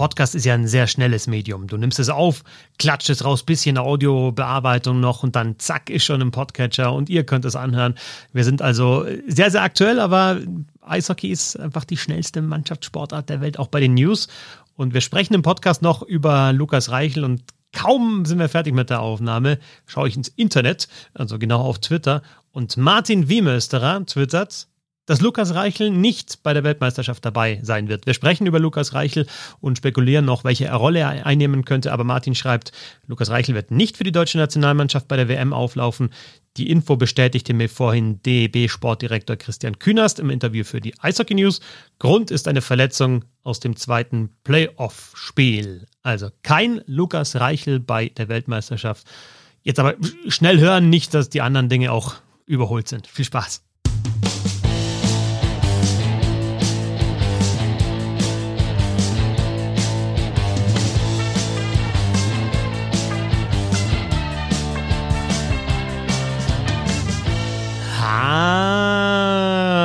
Podcast ist ja ein sehr schnelles Medium. Du nimmst es auf, klatscht es raus, bisschen Audiobearbeitung noch und dann zack, ist schon im Podcatcher und ihr könnt es anhören. Wir sind also sehr, sehr aktuell, aber Eishockey ist einfach die schnellste Mannschaftssportart der Welt, auch bei den News. Und wir sprechen im Podcast noch über Lukas Reichel und kaum sind wir fertig mit der Aufnahme, schaue ich ins Internet, also genau auf Twitter und Martin Wiemösterer twittert, dass Lukas Reichel nicht bei der Weltmeisterschaft dabei sein wird. Wir sprechen über Lukas Reichel und spekulieren noch, welche Rolle er einnehmen könnte. Aber Martin schreibt, Lukas Reichel wird nicht für die deutsche Nationalmannschaft bei der WM auflaufen. Die Info bestätigte mir vorhin DEB-Sportdirektor Christian Künast im Interview für die Eishockey News. Grund ist eine Verletzung aus dem zweiten Playoff-Spiel. Also kein Lukas Reichel bei der Weltmeisterschaft. Jetzt aber schnell hören, nicht, dass die anderen Dinge auch überholt sind. Viel Spaß.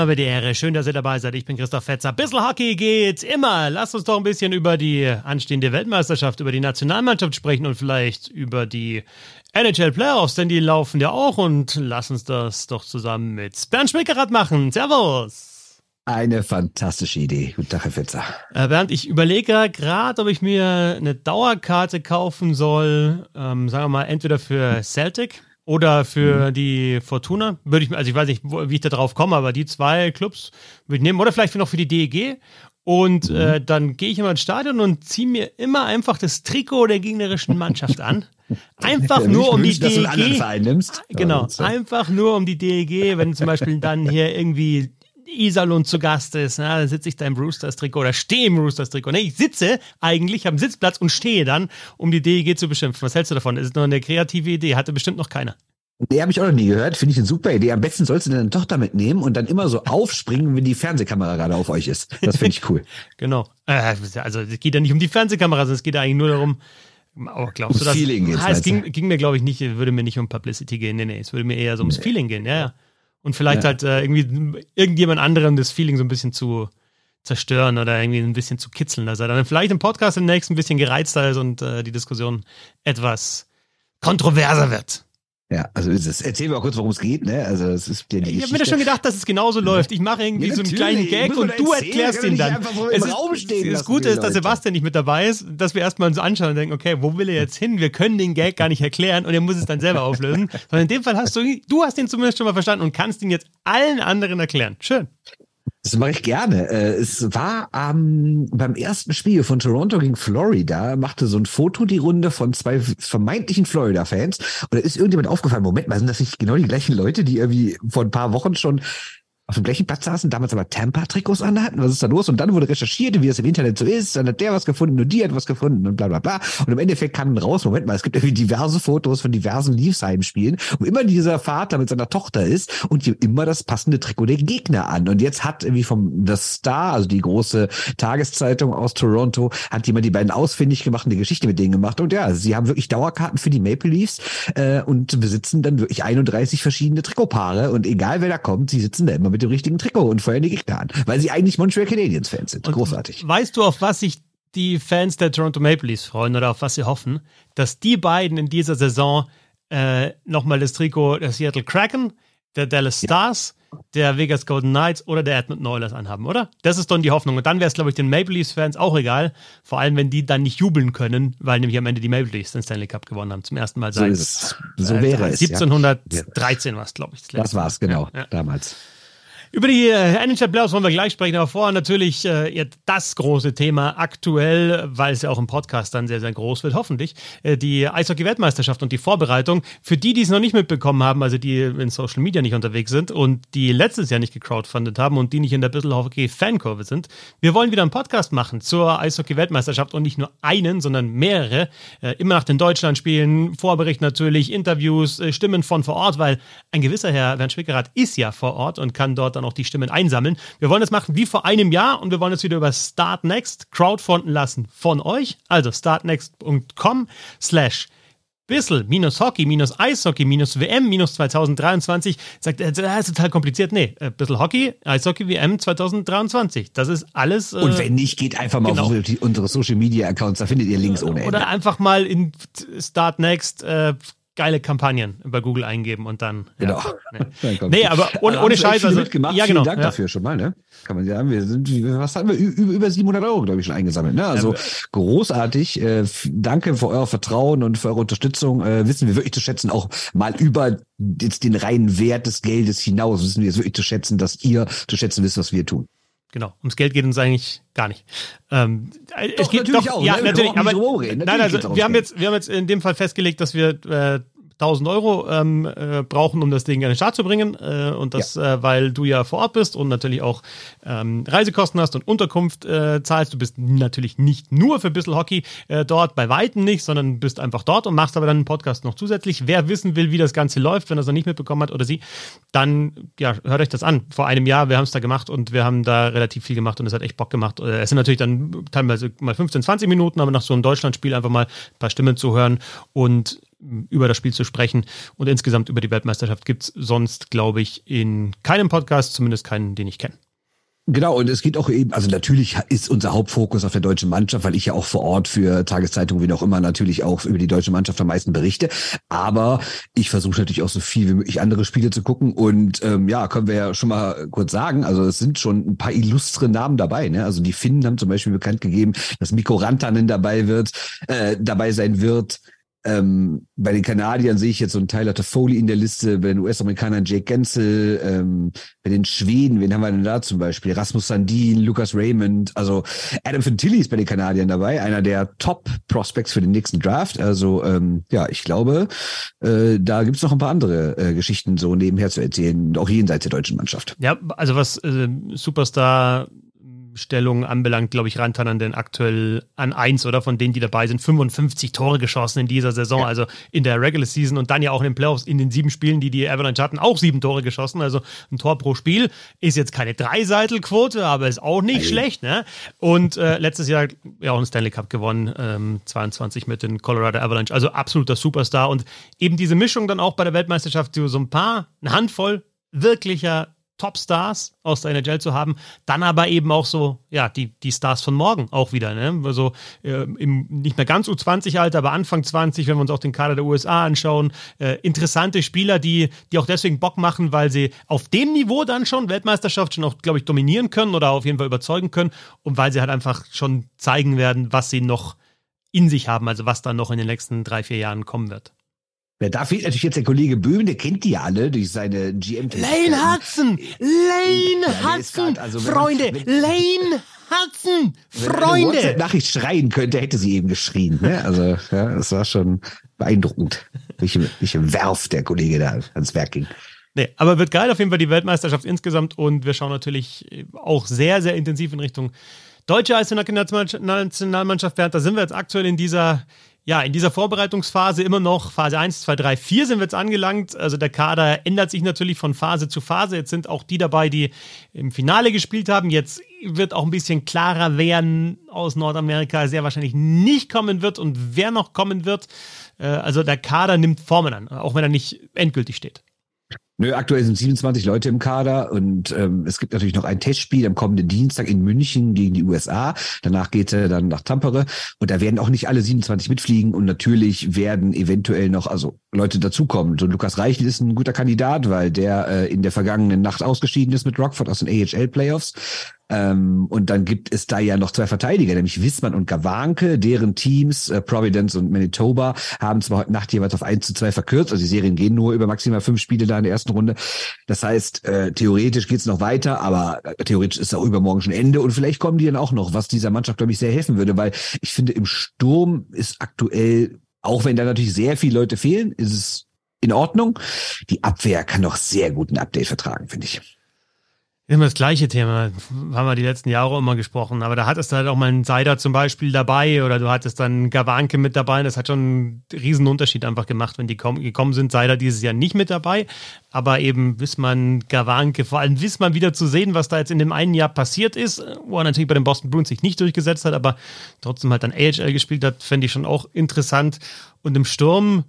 Habe die Ehre. Schön, dass ihr dabei seid. Ich bin Christoph Fetzer. Bissl Hockey geht immer. Lasst uns doch ein bisschen über die anstehende Weltmeisterschaft, über die Nationalmannschaft sprechen und vielleicht über die NHL Playoffs, denn die laufen ja auch und lass uns das doch zusammen mit Bernd Schmickerath machen. Servus. Eine fantastische Idee. Guten Tag, Herr Fetzer. Äh, Bernd, ich überlege gerade, ob ich mir eine Dauerkarte kaufen soll, ähm, sagen wir mal, entweder für Celtic oder für mhm. die Fortuna würde ich, also ich weiß nicht, wie ich da drauf komme, aber die zwei Clubs würde ich nehmen. Oder vielleicht noch für die DEG. Und mhm. äh, dann gehe ich immer ins Stadion und ziehe mir immer einfach das Trikot der gegnerischen Mannschaft an. Einfach nur um wünscht, die DEG. Genau, einfach nur um die DEG, wenn zum Beispiel dann hier irgendwie Iserlohn zu Gast ist, na, dann sitze ich da im Roosters-Trikot oder stehe im Roosters-Trikot. Nee, ich sitze eigentlich, habe einen Sitzplatz und stehe dann, um die DEG zu beschimpfen. Was hältst du davon? Ist nur eine kreative Idee, hatte bestimmt noch keiner. Die habe ich auch noch nie gehört. Finde ich eine super Idee. Am besten sollst du deine Tochter mitnehmen und dann immer so aufspringen, wenn die Fernsehkamera gerade auf euch ist. Das finde ich cool. genau. Äh, also es geht ja nicht um die Fernsehkamera, sondern es geht ja eigentlich nur darum, aber glaubst ums du das? Feeling ah, es ging, ging, mir, glaube ich, nicht, würde mir nicht um Publicity gehen. Nee, nee, es würde mir eher so ums nee. Feeling gehen. Ja, ja und vielleicht ja. halt äh, irgendwie irgendjemand anderem das Feeling so ein bisschen zu zerstören oder irgendwie ein bisschen zu kitzeln, dass er dann vielleicht im Podcast im nächsten ein bisschen gereizter ist und äh, die Diskussion etwas kontroverser wird. Ja, also ist es. Erzähl mir auch kurz, worum es geht, ne? Also es ist ja Ich habe mir das schon gedacht, dass es genauso läuft. Ich mache irgendwie ja, so einen kleinen Gag und du erklärst ihn dann. So es ist, das Gute ist, dass Sebastian nicht mit dabei ist, dass wir erstmal uns anschauen und denken, okay, wo will er jetzt hin? Wir können den Gag gar nicht erklären und er muss es dann selber auflösen. Sondern in dem Fall hast du, du hast ihn zumindest schon mal verstanden und kannst ihn jetzt allen anderen erklären. Schön. Das mache ich gerne. Äh, es war ähm, beim ersten Spiel von Toronto gegen Florida, machte so ein Foto die Runde von zwei vermeintlichen Florida-Fans. Und da ist irgendjemand aufgefallen, Moment mal, sind das nicht genau die gleichen Leute, die irgendwie vor ein paar Wochen schon auf dem gleichen Platz saßen, damals aber Tampa-Trikots anhatten. Was ist da los? Und dann wurde recherchiert, wie es im Internet so ist. Dann hat der was gefunden und die hat was gefunden und bla bla bla. Und im Endeffekt kam raus, Moment mal, es gibt irgendwie diverse Fotos von diversen Leafsheim-Spielen, wo immer dieser Vater mit seiner Tochter ist und immer das passende Trikot der Gegner an. Und jetzt hat irgendwie vom The Star, also die große Tageszeitung aus Toronto, hat jemand die beiden ausfindig gemacht und die Geschichte mit denen gemacht. Und ja, sie haben wirklich Dauerkarten für die Maple Leafs äh, und besitzen dann wirklich 31 verschiedene Trikotpaare. Und egal wer da kommt, sie sitzen da immer mit dem richtigen Trikot und feuern die Gegner an, weil sie eigentlich Montreal Canadiens Fans sind. Und Großartig. Weißt du, auf was sich die Fans der Toronto Maple Leafs freuen oder auf was sie hoffen? Dass die beiden in dieser Saison äh, nochmal das Trikot der Seattle Kraken, der Dallas Stars, ja. der Vegas Golden Knights oder der Edmonton Oilers anhaben, oder? Das ist dann die Hoffnung. Und dann wäre es, glaube ich, den Maple Leafs-Fans auch egal. Vor allem, wenn die dann nicht jubeln können, weil nämlich am Ende die Maple Leafs den Stanley Cup gewonnen haben. Zum ersten Mal seit so, so wäre äh, 1713 ja. war es, glaube ich. Das, das war es, genau, ja. damals. Über die äh, NHL Playoffs wollen wir gleich sprechen, aber vorher natürlich äh, das große Thema aktuell, weil es ja auch im Podcast dann sehr, sehr groß wird, hoffentlich, äh, die Eishockey-Weltmeisterschaft und die Vorbereitung. Für die, die es noch nicht mitbekommen haben, also die in Social Media nicht unterwegs sind und die letztes Jahr nicht gecrowdfundet haben und die nicht in der Bissl Hockey-Fankurve sind, wir wollen wieder einen Podcast machen zur Eishockey-Weltmeisterschaft und nicht nur einen, sondern mehrere. Äh, immer nach den Deutschlandspielen, Vorbericht natürlich, Interviews, äh, Stimmen von vor Ort, weil ein gewisser Herr Bernd Schwickerath ist ja vor Ort und kann dort dann auch die Stimmen einsammeln. Wir wollen das machen wie vor einem Jahr und wir wollen es wieder über Start Next crowdfunden lassen von euch. Also startnext.com slash Bissel minus Hockey minus Eishockey minus WM minus 2023, sagt er, das ist total kompliziert. Nee, äh, Bissel Hockey, Eishockey WM 2023. Das ist alles. Äh, Und wenn nicht, geht einfach mal genau. auf unsere Social Media Accounts, da findet ihr Links ohne Ende. Oder einfach mal in Start Next äh, geile Kampagnen bei Google eingeben und dann. Genau. Ja, nee. nee, aber ohne, ohne Scheiß. Also, mitgemacht. Ja, genau. Vielen Dank ja. dafür schon mal, ne? Kann man sagen. Wir sind, was haben wir? Über 700 Euro, glaube ich, schon eingesammelt, ne? Also ja, großartig. Äh, danke für euer Vertrauen und für eure Unterstützung. Äh, wissen wir wirklich zu schätzen, auch mal über jetzt den reinen Wert des Geldes hinaus wissen wir es wirklich zu schätzen, dass ihr zu schätzen wisst, was wir tun. Genau, ums Geld geht uns eigentlich gar nicht. Ähm, doch, es geht natürlich doch, auch. Ja, ne? natürlich. Aber, natürlich nein, also wir haben jetzt, wir haben jetzt in dem Fall festgelegt, dass wir äh, 1000 Euro ähm, äh, brauchen, um das Ding an den Start zu bringen. Äh, und das, ja. äh, weil du ja vor Ort bist und natürlich auch ähm, Reisekosten hast und Unterkunft äh, zahlst. Du bist natürlich nicht nur für Bissel Hockey äh, dort, bei Weitem nicht, sondern bist einfach dort und machst aber dann einen Podcast noch zusätzlich. Wer wissen will, wie das Ganze läuft, wenn er es noch nicht mitbekommen hat oder sie, dann ja, hört euch das an. Vor einem Jahr, wir haben es da gemacht und wir haben da relativ viel gemacht und es hat echt Bock gemacht. Äh, es sind natürlich dann teilweise mal 15, 20 Minuten, aber nach so einem Deutschlandspiel einfach mal ein paar Stimmen zu hören und über das Spiel zu sprechen. Und insgesamt über die Weltmeisterschaft gibt es sonst, glaube ich, in keinem Podcast, zumindest keinen, den ich kenne. Genau, und es geht auch eben, also natürlich ist unser Hauptfokus auf der deutschen Mannschaft, weil ich ja auch vor Ort für Tageszeitungen, wie auch immer, natürlich auch über die deutsche Mannschaft am meisten berichte. Aber ich versuche natürlich auch so viel wie möglich andere Spiele zu gucken. Und ähm, ja, können wir ja schon mal kurz sagen, also es sind schon ein paar illustre Namen dabei. Ne? Also die Finnen haben zum Beispiel bekannt gegeben, dass Mikko Rantanen dabei wird, äh, dabei sein wird. Ähm, bei den Kanadiern sehe ich jetzt so einen Tyler Toffoli in der Liste, bei den US-Amerikanern Jake Gensel, ähm, bei den Schweden, wen haben wir denn da zum Beispiel? Rasmus Sandin, Lucas Raymond, also Adam Fantilli ist bei den Kanadiern dabei, einer der Top-Prospects für den nächsten Draft. Also ähm, ja, ich glaube, äh, da gibt's noch ein paar andere äh, Geschichten so nebenher zu erzählen, auch jenseits der deutschen Mannschaft. Ja, also was äh, Superstar Stellung anbelangt, glaube ich, Rantanen denn aktuell an eins oder von denen, die dabei sind, 55 Tore geschossen in dieser Saison, ja. also in der Regular Season und dann ja auch in den Playoffs in den sieben Spielen, die die Avalanche hatten, auch sieben Tore geschossen, also ein Tor pro Spiel. Ist jetzt keine Dreiseitelquote, aber ist auch nicht Nein. schlecht, ne? Und äh, letztes Jahr ja auch einen Stanley Cup gewonnen, ähm, 22 mit den Colorado Avalanche, also absoluter Superstar und eben diese Mischung dann auch bei der Weltmeisterschaft, so ein paar, eine Handvoll wirklicher Topstars aus der NHL zu haben, dann aber eben auch so, ja, die, die Stars von morgen auch wieder, ne? Also äh, im nicht mehr ganz U20-Alter, aber Anfang 20, wenn wir uns auch den Kader der USA anschauen, äh, interessante Spieler, die, die auch deswegen Bock machen, weil sie auf dem Niveau dann schon Weltmeisterschaft schon auch, glaube ich, dominieren können oder auf jeden Fall überzeugen können und weil sie halt einfach schon zeigen werden, was sie noch in sich haben, also was dann noch in den nächsten drei, vier Jahren kommen wird. Ja, da fehlt natürlich jetzt der Kollege Böhm, der kennt die ja alle durch seine gm Lane Hudson! Lane ja, Hudson! Also, Freunde! Wenn, Lane Hudson! Freunde! Wenn Nachricht schreien könnte, hätte sie eben geschrien. Ne? Also, ja, das war schon beeindruckend, welche, welche Werf der Kollege da ans Werk ging. Nee, aber wird geil auf jeden Fall die Weltmeisterschaft insgesamt und wir schauen natürlich auch sehr, sehr intensiv in Richtung deutsche Eishockey-Nationalmannschaft. Da sind wir jetzt aktuell in dieser ja, in dieser Vorbereitungsphase immer noch Phase 1, 2, 3, 4 sind wir jetzt angelangt. Also der Kader ändert sich natürlich von Phase zu Phase. Jetzt sind auch die dabei, die im Finale gespielt haben. Jetzt wird auch ein bisschen klarer, wer aus Nordamerika sehr wahrscheinlich nicht kommen wird und wer noch kommen wird. Äh, also der Kader nimmt Formen an, auch wenn er nicht endgültig steht. Nö, aktuell sind 27 Leute im Kader und ähm, es gibt natürlich noch ein Testspiel am kommenden Dienstag in München gegen die USA. Danach geht er dann nach Tampere und da werden auch nicht alle 27 mitfliegen und natürlich werden eventuell noch also Leute dazukommen. So Lukas Reichel ist ein guter Kandidat, weil der äh, in der vergangenen Nacht ausgeschieden ist mit Rockford aus den AHL Playoffs. Ähm, und dann gibt es da ja noch zwei Verteidiger, nämlich Wissmann und Gawanke, deren Teams, äh, Providence und Manitoba, haben zwar heute Nacht jeweils auf 1 zu 2 verkürzt, also die Serien gehen nur über maximal fünf Spiele da in der ersten Runde. Das heißt, äh, theoretisch geht's noch weiter, aber äh, theoretisch ist auch übermorgen schon Ende und vielleicht kommen die dann auch noch, was dieser Mannschaft, glaube ich, sehr helfen würde, weil ich finde, im Sturm ist aktuell, auch wenn da natürlich sehr viele Leute fehlen, ist es in Ordnung. Die Abwehr kann noch sehr gut ein Update vertragen, finde ich. Immer das gleiche Thema, haben wir die letzten Jahre immer gesprochen, aber da hattest du halt auch mal einen Seider zum Beispiel dabei oder du hattest dann Gawanke mit dabei das hat schon einen riesen Unterschied einfach gemacht, wenn die gekommen sind. Seider dieses Jahr nicht mit dabei, aber eben Wissmann, Gawanke, vor allem Wissmann wieder zu sehen, was da jetzt in dem einen Jahr passiert ist, wo er natürlich bei den Boston Bruins sich nicht durchgesetzt hat, aber trotzdem halt dann AHL gespielt hat, fände ich schon auch interessant. Und im Sturm,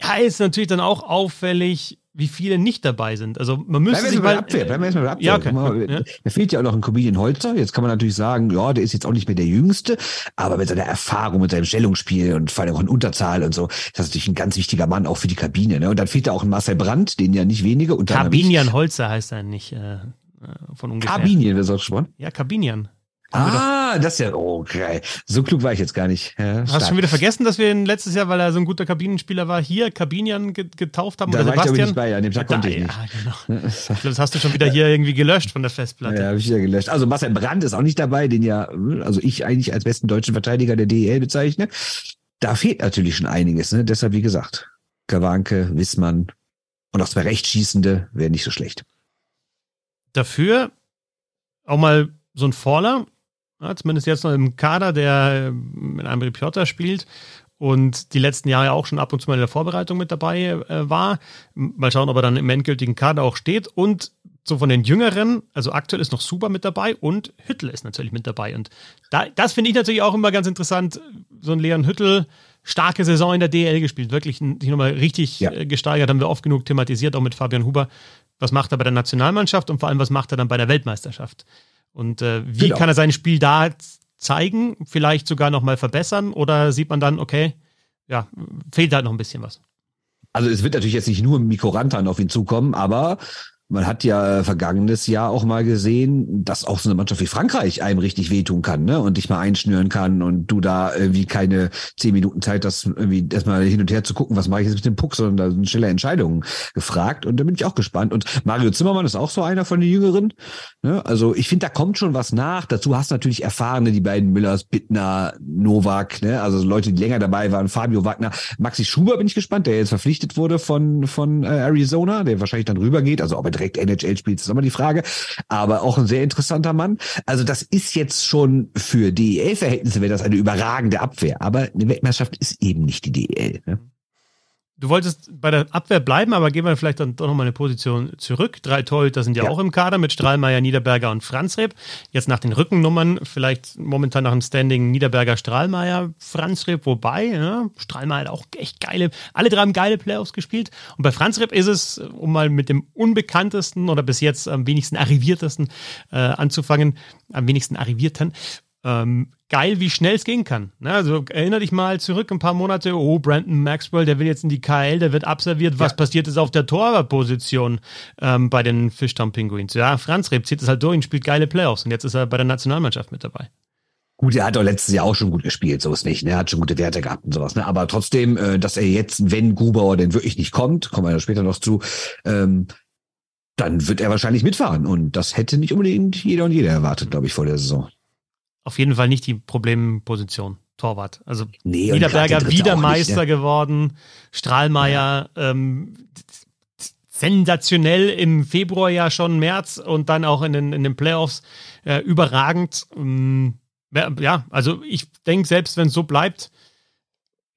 ja, ist natürlich dann auch auffällig, wie viele nicht dabei sind. Also man müsste sich mal Abwehr, bleiben wir erstmal bei Abwehr. Ja, okay. Mal, ja. Da fehlt ja auch noch ein Comedian Holzer. Jetzt kann man natürlich sagen, ja, der ist jetzt auch nicht mehr der Jüngste, aber mit seiner Erfahrung, mit seinem Stellungsspiel und vor allem auch in Unterzahl und so, ist das natürlich ein ganz wichtiger Mann auch für die Kabine. Ne? Und dann fehlt da auch ein Marcel Brandt, den ja nicht wenige. Kabinian Holzer heißt er nicht äh, von ungefähr. Kabinian, wer soll schon? Ja, Kabinian. Ah, das ist ja, okay. So klug war ich jetzt gar nicht. Ja, Hast du schon wieder vergessen, dass wir ihn letztes Jahr, weil er so ein guter Kabinenspieler war, hier Kabinian getauft haben? Da oder war Sebastian? ich nicht bei, an dem Tag konnte ich nicht. Ja, genau. Ich glaube, das hast du schon wieder hier irgendwie gelöscht von der Festplatte. Ja, habe ich wieder gelöscht. Also Marcel Brandt ist auch nicht dabei, den ja, also ich eigentlich als besten deutschen Verteidiger der DEL bezeichne. Da fehlt natürlich schon einiges, ne? Deshalb, wie gesagt, Kawanke, Wissmann und auch zwei Rechtsschießende wäre nicht so schlecht. Dafür auch mal so ein Faller, ja, zumindest jetzt noch im Kader, der mit einem Reporter spielt und die letzten Jahre auch schon ab und zu mal in der Vorbereitung mit dabei äh, war. Mal schauen, ob er dann im endgültigen Kader auch steht. Und so von den Jüngeren, also aktuell ist noch Super mit dabei und Hüttel ist natürlich mit dabei. Und da, das finde ich natürlich auch immer ganz interessant. So ein Leon Hüttel, starke Saison in der DL gespielt, wirklich sich nochmal richtig ja. Äh, gesteigert, haben wir oft genug thematisiert, auch mit Fabian Huber. Was macht er bei der Nationalmannschaft und vor allem, was macht er dann bei der Weltmeisterschaft? Und äh, wie genau. kann er sein Spiel da zeigen, vielleicht sogar nochmal verbessern oder sieht man dann, okay, ja, fehlt da noch ein bisschen was? Also es wird natürlich jetzt nicht nur Mikro Rantan auf ihn zukommen, aber man hat ja vergangenes Jahr auch mal gesehen, dass auch so eine Mannschaft wie Frankreich einem richtig wehtun kann, ne? Und dich mal einschnüren kann und du da irgendwie keine zehn Minuten Zeit hast, irgendwie erstmal hin und her zu gucken, was mache ich jetzt mit dem Puck, sondern da sind schnelle Entscheidungen gefragt. Und da bin ich auch gespannt. Und Mario Zimmermann ist auch so einer von den Jüngeren. Ne? Also ich finde, da kommt schon was nach. Dazu hast du natürlich erfahrene, die beiden Müllers, Bittner, Novak, ne? Also Leute, die länger dabei waren, Fabio Wagner, Maxi Schuber bin ich gespannt, der jetzt verpflichtet wurde von, von äh, Arizona, der wahrscheinlich dann rübergeht. Also ob er direkt NHL spielt, ist immer die Frage. Aber auch ein sehr interessanter Mann. Also das ist jetzt schon für DEL-Verhältnisse wäre das eine überragende Abwehr. Aber eine Weltmeisterschaft ist eben nicht die DEL. Ne? Du wolltest bei der Abwehr bleiben, aber gehen wir vielleicht dann doch nochmal eine Position zurück. Drei Torhüter sind ja, ja, auch im Kader mit Strahlmeier, Niederberger und Franzreb. Jetzt nach den Rückennummern, vielleicht momentan nach dem Standing Niederberger, Strahlmeier, Franzreb, wobei, ja, Strahlmeier hat auch echt geile, alle drei haben geile Playoffs gespielt. Und bei Franzreb ist es, um mal mit dem unbekanntesten oder bis jetzt am wenigsten arriviertesten äh, anzufangen, am wenigsten arrivierten, ähm, geil, wie schnell es gehen kann. Ne? Also erinnere dich mal zurück ein paar Monate, oh, Brandon Maxwell, der will jetzt in die KL, der wird absolviert. Was ja. passiert ist auf der Torwartposition ähm, bei den Fishtown Penguins? Ja, Franz Reb zieht es halt durch und spielt geile Playoffs und jetzt ist er bei der Nationalmannschaft mit dabei. Gut, er hat doch letztes Jahr auch schon gut gespielt, so ist nicht. Ne? Er hat schon gute Werte gehabt und sowas. Ne? Aber trotzdem, äh, dass er jetzt, wenn Grubauer denn wirklich nicht kommt, kommen wir ja später noch zu, ähm, dann wird er wahrscheinlich mitfahren. Und das hätte nicht unbedingt jeder und jeder erwartet, glaube ich, vor der Saison auf jeden Fall nicht die Problemposition. Torwart. Also nee, Niederberger wieder Meister nicht, ja. geworden, Strahlmeier ja. ähm, sensationell im Februar ja schon, März und dann auch in den, in den Playoffs äh, überragend. Ähm, ja, also ich denke, selbst wenn es so bleibt,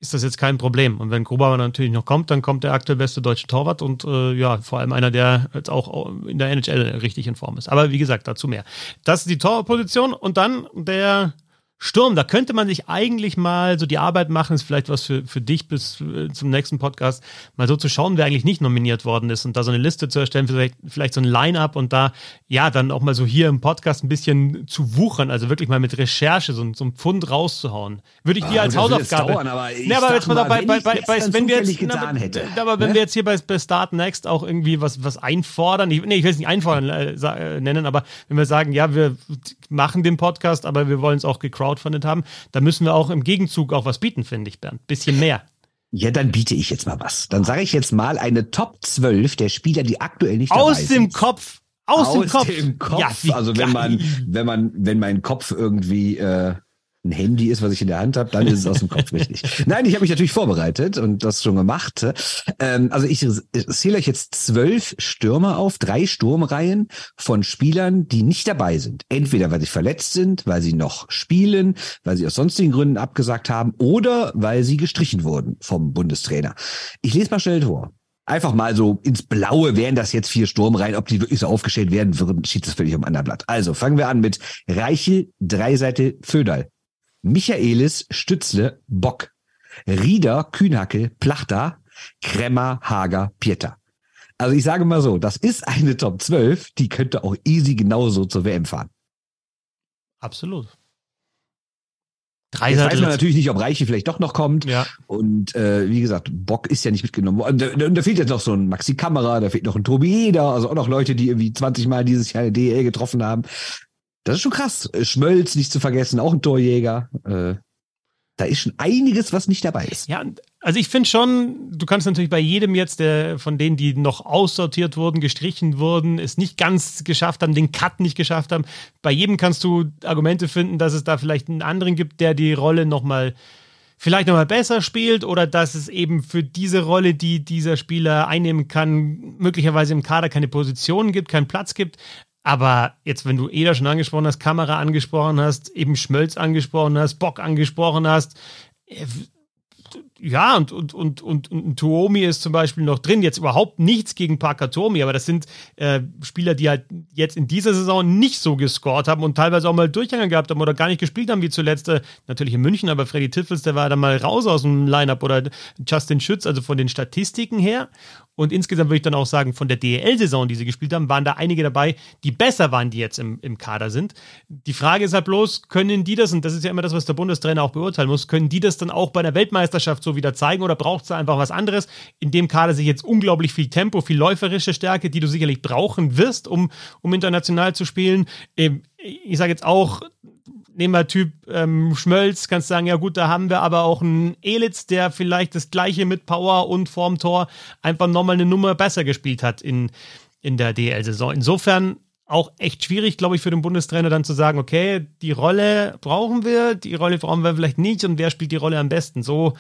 ist das jetzt kein Problem. Und wenn Grubauer natürlich noch kommt, dann kommt der aktuell beste deutsche Torwart und äh, ja, vor allem einer, der jetzt auch in der NHL richtig in Form ist. Aber wie gesagt, dazu mehr. Das ist die Torposition und dann der Sturm, da könnte man sich eigentlich mal so die Arbeit machen, ist vielleicht was für, für dich bis äh, zum nächsten Podcast, mal so zu schauen, wer eigentlich nicht nominiert worden ist und da so eine Liste zu erstellen, vielleicht, vielleicht so ein Line-Up und da, ja, dann auch mal so hier im Podcast ein bisschen zu wuchern, also wirklich mal mit Recherche so, so ein Pfund rauszuhauen. Würde ich dir ah, als Hausaufgabe. Dauern, aber ich ne, aber jetzt mal, mal bei, bei, bei, bei wenn wir jetzt, getan na, hätte, aber wenn ne? wir jetzt hier bei, bei Start Next auch irgendwie was, was einfordern, ich, nee, ich will es nicht einfordern äh, äh, nennen, aber wenn wir sagen, ja, wir machen den Podcast, aber wir wollen es auch gecrowd gecrowdfundet haben, da müssen wir auch im Gegenzug auch was bieten, finde ich, Bernd. Bisschen mehr. Ja, dann biete ich jetzt mal was. Dann sage ich jetzt mal eine Top 12 der Spieler, die aktuell nicht Aus dabei dem Kopf. Aus, Aus dem Kopf. Dem Kopf. Ja, also wenn man, wenn man, wenn mein Kopf irgendwie äh, ein Handy ist, was ich in der Hand habe, dann ist es aus dem Kopf richtig. Nein, ich habe mich natürlich vorbereitet und das schon gemacht. Ähm, also ich zähle euch jetzt zwölf Stürmer auf, drei Sturmreihen von Spielern, die nicht dabei sind. Entweder weil sie verletzt sind, weil sie noch spielen, weil sie aus sonstigen Gründen abgesagt haben oder weil sie gestrichen wurden vom Bundestrainer. Ich lese mal schnell vor einfach mal so ins Blaue wären das jetzt vier Sturmreihen. Ob die wirklich so aufgestellt werden würden, steht das völlig am anderen Blatt. Also fangen wir an mit Reichel, Dreiseite, Föderl. Michaelis, Stützle, Bock. Rieder, Kühnhackel, Plachter, Kremmer, Hager, Pieter. Also ich sage mal so, das ist eine Top 12, die könnte auch easy genauso zur WM fahren. Absolut. Drei Jetzt weiß man natürlich nicht, ob Reiche vielleicht doch noch kommt. Ja. Und äh, wie gesagt, Bock ist ja nicht mitgenommen worden. Da, da, da fehlt jetzt noch so ein Maxi Kamera, da fehlt noch ein Tobi Eder, also auch noch Leute, die irgendwie 20 Mal dieses Jahr eine DL getroffen haben. Das ist schon krass. Schmölz nicht zu vergessen, auch ein Torjäger. Äh, da ist schon einiges, was nicht dabei ist. Ja, also ich finde schon, du kannst natürlich bei jedem jetzt, der von denen, die noch aussortiert wurden, gestrichen wurden, es nicht ganz geschafft haben, den Cut nicht geschafft haben, bei jedem kannst du Argumente finden, dass es da vielleicht einen anderen gibt, der die Rolle nochmal vielleicht nochmal besser spielt oder dass es eben für diese Rolle, die dieser Spieler einnehmen kann, möglicherweise im Kader keine Position gibt, keinen Platz gibt. Aber jetzt, wenn du Eder schon angesprochen hast, Kamera angesprochen hast, eben Schmölz angesprochen hast, Bock angesprochen hast, äh, ja, und, und, und, und, und Tuomi ist zum Beispiel noch drin. Jetzt überhaupt nichts gegen Parker Tuomi, aber das sind äh, Spieler, die halt jetzt in dieser Saison nicht so gescored haben und teilweise auch mal Durchhänger gehabt haben oder gar nicht gespielt haben, wie zuletzt äh, natürlich in München, aber Freddy Tiffels, der war da mal raus aus dem Lineup oder Justin Schütz, also von den Statistiken her. Und insgesamt würde ich dann auch sagen, von der DEL-Saison, die sie gespielt haben, waren da einige dabei, die besser waren, die jetzt im, im Kader sind. Die Frage ist halt bloß, können die das, und das ist ja immer das, was der Bundestrainer auch beurteilen muss, können die das dann auch bei der Weltmeisterschaft so wieder zeigen oder braucht es einfach was anderes? In dem Kader sich jetzt unglaublich viel Tempo, viel läuferische Stärke, die du sicherlich brauchen wirst, um, um international zu spielen. Ähm, ich sage jetzt auch, nehmen wir Typ ähm, Schmölz, kannst sagen, ja gut, da haben wir aber auch einen Elitz, der vielleicht das gleiche mit Power und vorm Tor einfach nochmal eine Nummer besser gespielt hat in, in der DL-Saison. Insofern auch echt schwierig, glaube ich, für den Bundestrainer dann zu sagen, okay, die Rolle brauchen wir, die Rolle brauchen wir vielleicht nicht und wer spielt die Rolle am besten? So,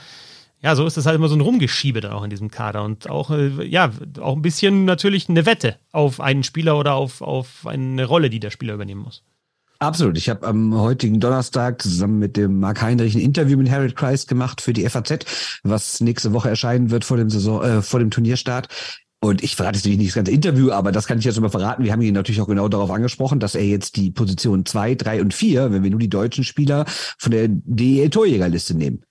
ja, so ist das halt immer so ein Rumgeschiebe da auch in diesem Kader und auch, äh, ja, auch ein bisschen natürlich eine Wette auf einen Spieler oder auf, auf eine Rolle, die der Spieler übernehmen muss. Absolut. Ich habe am heutigen Donnerstag zusammen mit dem Mark Heinrich ein Interview mit Harold Christ gemacht für die FAZ, was nächste Woche erscheinen wird vor dem Saison, äh, vor dem Turnierstart. Und ich verrate jetzt nicht das ganze Interview, aber das kann ich jetzt immer verraten. Wir haben ihn natürlich auch genau darauf angesprochen, dass er jetzt die Position zwei, drei und vier, wenn wir nur die deutschen Spieler von der DEL-Torjägerliste nehmen.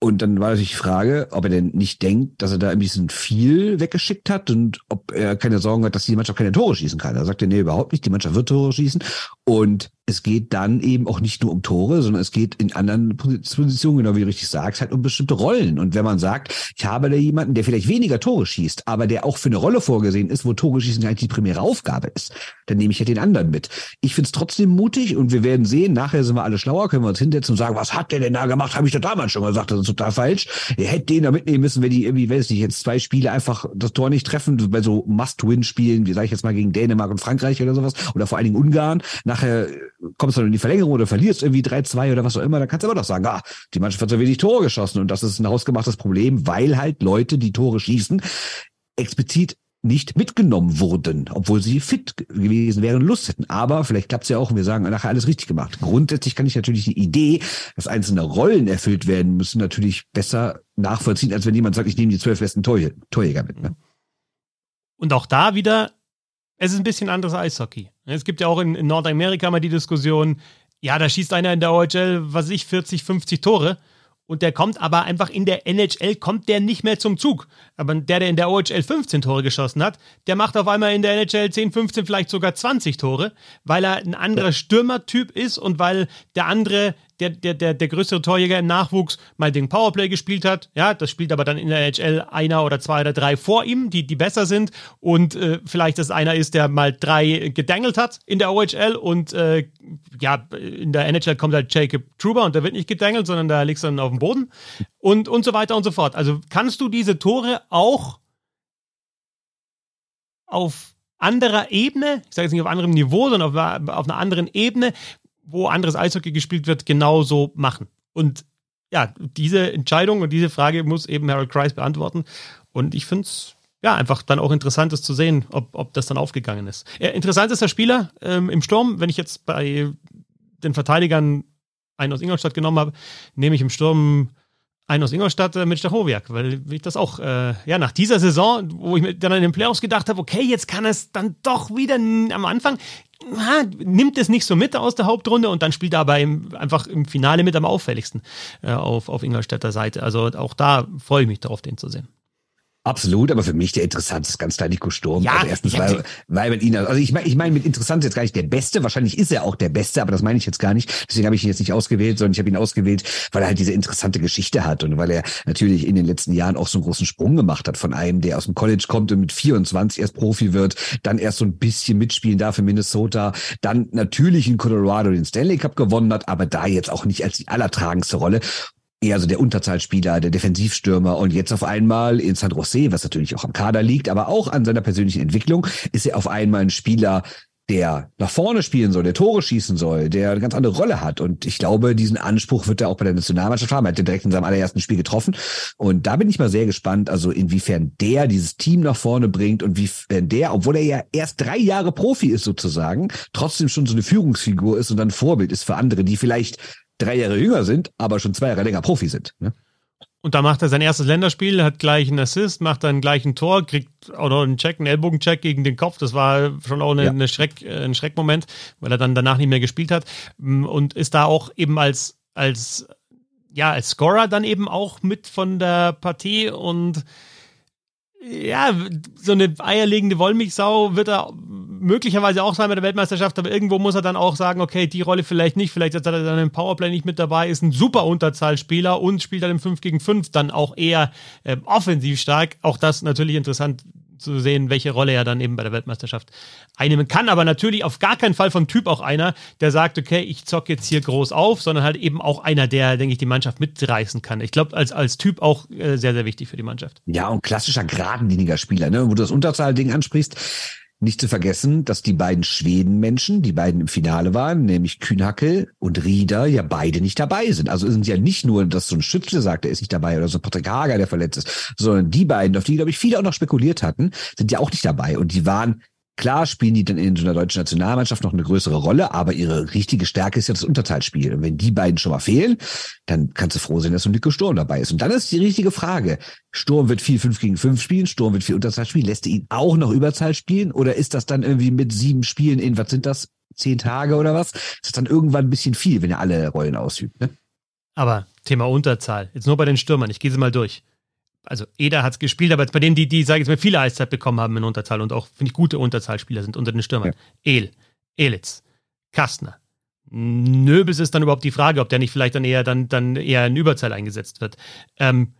Und dann war natürlich die Frage, ob er denn nicht denkt, dass er da ein bisschen viel weggeschickt hat und ob er keine Sorgen hat, dass die Mannschaft keine Tore schießen kann. Er sagte, nee, überhaupt nicht. Die Mannschaft wird Tore schießen. Und es geht dann eben auch nicht nur um Tore, sondern es geht in anderen Positionen, genau wie du richtig sagst, halt um bestimmte Rollen. Und wenn man sagt, ich habe da jemanden, der vielleicht weniger Tore schießt, aber der auch für eine Rolle vorgesehen ist, wo Tore schießen eigentlich die primäre Aufgabe ist, dann nehme ich ja den anderen mit. Ich finde es trotzdem mutig und wir werden sehen, nachher sind wir alle schlauer, können wir uns hinsetzen und sagen, was hat der denn da gemacht? Habe ich doch damals schon gesagt, das ist total falsch. Ihr hättet den da mitnehmen müssen, wenn die irgendwie, weiß nicht, jetzt zwei Spiele einfach das Tor nicht treffen, bei so Must-Win-Spielen, wie sage ich jetzt mal gegen Dänemark und Frankreich oder sowas, oder vor allen Dingen Ungarn, nachher kommst du dann in die Verlängerung oder verlierst irgendwie 3-2 oder was auch immer, dann kannst du immer noch sagen, ah, die Mannschaft hat so wenig Tore geschossen und das ist ein hausgemachtes Problem, weil halt Leute, die Tore schießen, explizit nicht mitgenommen wurden, obwohl sie fit gewesen wären, Lust hätten. Aber vielleicht klappt es ja auch und wir sagen nachher alles richtig gemacht. Grundsätzlich kann ich natürlich die Idee, dass einzelne Rollen erfüllt werden müssen, natürlich besser nachvollziehen, als wenn jemand sagt, ich nehme die zwölf besten Torjäger mit. Ne? Und auch da wieder, es ist ein bisschen anderes Eishockey. Es gibt ja auch in, in Nordamerika mal die Diskussion, ja, da schießt einer in der OHL, was ich, 40, 50 Tore. Und der kommt aber einfach in der NHL, kommt der nicht mehr zum Zug. Aber der, der in der OHL 15 Tore geschossen hat, der macht auf einmal in der NHL 10, 15, vielleicht sogar 20 Tore, weil er ein anderer Stürmertyp ist und weil der andere der, der, der, der größere Torjäger im Nachwuchs mal den Powerplay gespielt hat. Ja, das spielt aber dann in der NHL einer oder zwei oder drei vor ihm, die, die besser sind. Und äh, vielleicht das einer ist, der mal drei gedangelt hat in der OHL und äh, ja, in der NHL kommt halt Jacob Truber und der wird nicht gedangelt, sondern da liegt dann auf dem Boden und, und so weiter und so fort. Also kannst du diese Tore auch auf anderer Ebene, ich sage jetzt nicht auf anderem Niveau, sondern auf, auf einer anderen Ebene, wo anderes Eishockey gespielt wird, genauso machen. Und ja, diese Entscheidung und diese Frage muss eben Harold Kreis beantworten. Und ich finde es ja, einfach dann auch interessant ist zu sehen, ob, ob das dann aufgegangen ist. Äh, interessant ist der Spieler ähm, im Sturm, wenn ich jetzt bei den Verteidigern einen aus Ingolstadt genommen habe, nehme ich im Sturm einen aus Ingolstadt äh, mit Stachowiak, weil ich das auch, äh, ja, nach dieser Saison, wo ich mir dann in den Playoffs gedacht habe, okay, jetzt kann es dann doch wieder am Anfang, na, nimmt es nicht so mit aus der Hauptrunde und dann spielt er aber im, einfach im Finale mit am auffälligsten äh, auf, auf Ingolstädter Seite. Also auch da freue ich mich darauf, den zu sehen. Absolut, aber für mich der interessante ist ganz klar Nico Sturm. Ja, also erstens, weil, weil man ihn, also ich meine, ich meine mit interessant jetzt gar nicht der Beste, wahrscheinlich ist er auch der Beste, aber das meine ich jetzt gar nicht. Deswegen habe ich ihn jetzt nicht ausgewählt, sondern ich habe ihn ausgewählt, weil er halt diese interessante Geschichte hat und weil er natürlich in den letzten Jahren auch so einen großen Sprung gemacht hat von einem, der aus dem College kommt und mit 24 erst Profi wird, dann erst so ein bisschen mitspielen darf in Minnesota, dann natürlich in Colorado den Stanley Cup gewonnen hat, aber da jetzt auch nicht als die allertragendste Rolle eher so der Unterzahlspieler, der Defensivstürmer und jetzt auf einmal in San Jose, was natürlich auch am Kader liegt, aber auch an seiner persönlichen Entwicklung, ist er auf einmal ein Spieler, der nach vorne spielen soll, der Tore schießen soll, der eine ganz andere Rolle hat. Und ich glaube, diesen Anspruch wird er auch bei der Nationalmannschaft haben. Er hat den direkt in seinem allerersten Spiel getroffen. Und da bin ich mal sehr gespannt, also inwiefern der dieses Team nach vorne bringt und wie der, obwohl er ja erst drei Jahre Profi ist sozusagen, trotzdem schon so eine Führungsfigur ist und dann Vorbild ist für andere, die vielleicht drei Jahre jünger sind, aber schon zwei Jahre länger Profi sind. Ne? Und da macht er sein erstes Länderspiel, hat gleich einen Assist, macht dann gleich ein Tor, kriegt auch noch einen Check, einen Ellbogencheck gegen den Kopf. Das war schon auch eine, ja. eine Schreck, äh, ein Schreckmoment, weil er dann danach nicht mehr gespielt hat. Mm, und ist da auch eben als, als, ja, als Scorer dann eben auch mit von der Partie und ja, so eine eierlegende Wollmilchsau wird er möglicherweise auch sein bei der Weltmeisterschaft, aber irgendwo muss er dann auch sagen, okay, die Rolle vielleicht nicht, vielleicht hat er dann im Powerplay nicht mit dabei, ist ein super Unterzahlspieler und spielt dann im 5 gegen 5 dann auch eher äh, offensiv stark. Auch das natürlich interessant zu sehen, welche Rolle er dann eben bei der Weltmeisterschaft einnehmen kann. Aber natürlich auf gar keinen Fall vom Typ auch einer, der sagt, okay, ich zocke jetzt hier groß auf, sondern halt eben auch einer, der, denke ich, die Mannschaft mitreißen kann. Ich glaube, als, als Typ auch äh, sehr, sehr wichtig für die Mannschaft. Ja, und klassischer geradliniger Spieler, ne? wo du das Unterzahlding ansprichst. Nicht zu vergessen, dass die beiden Schweden-Menschen, die beiden im Finale waren, nämlich Kühnhackel und Rieder, ja beide nicht dabei sind. Also sind ja nicht nur, dass so ein Schützle sagt, er ist nicht dabei oder so ein Patrick Hager, der verletzt ist, sondern die beiden, auf die, glaube ich, viele auch noch spekuliert hatten, sind ja auch nicht dabei. Und die waren Klar spielen die dann in so einer deutschen Nationalmannschaft noch eine größere Rolle, aber ihre richtige Stärke ist ja das Unterteilspiel. Und wenn die beiden schon mal fehlen, dann kannst du froh sein, dass so Nico Sturm dabei ist. Und dann ist die richtige Frage. Sturm wird viel 5 gegen 5 spielen, Sturm wird viel Unterzahl spielen. Lässt er ihn auch noch Überzahl spielen? Oder ist das dann irgendwie mit sieben Spielen in, was sind das, zehn Tage oder was? Ist das dann irgendwann ein bisschen viel, wenn er alle Rollen ausübt, ne? Aber Thema Unterzahl. Jetzt nur bei den Stürmern. Ich gehe sie mal durch also Eder hat es gespielt, aber jetzt bei denen, die, die, sage ich jetzt mal, viele Eiszeit bekommen haben in Unterzahl und auch, finde ich, gute Unterzahlspieler sind unter den Stürmern. Ja. El, Elitz, Kastner. Nöbels ist dann überhaupt die Frage, ob der nicht vielleicht dann eher dann, dann eher in Überzahl eingesetzt wird. Ähm,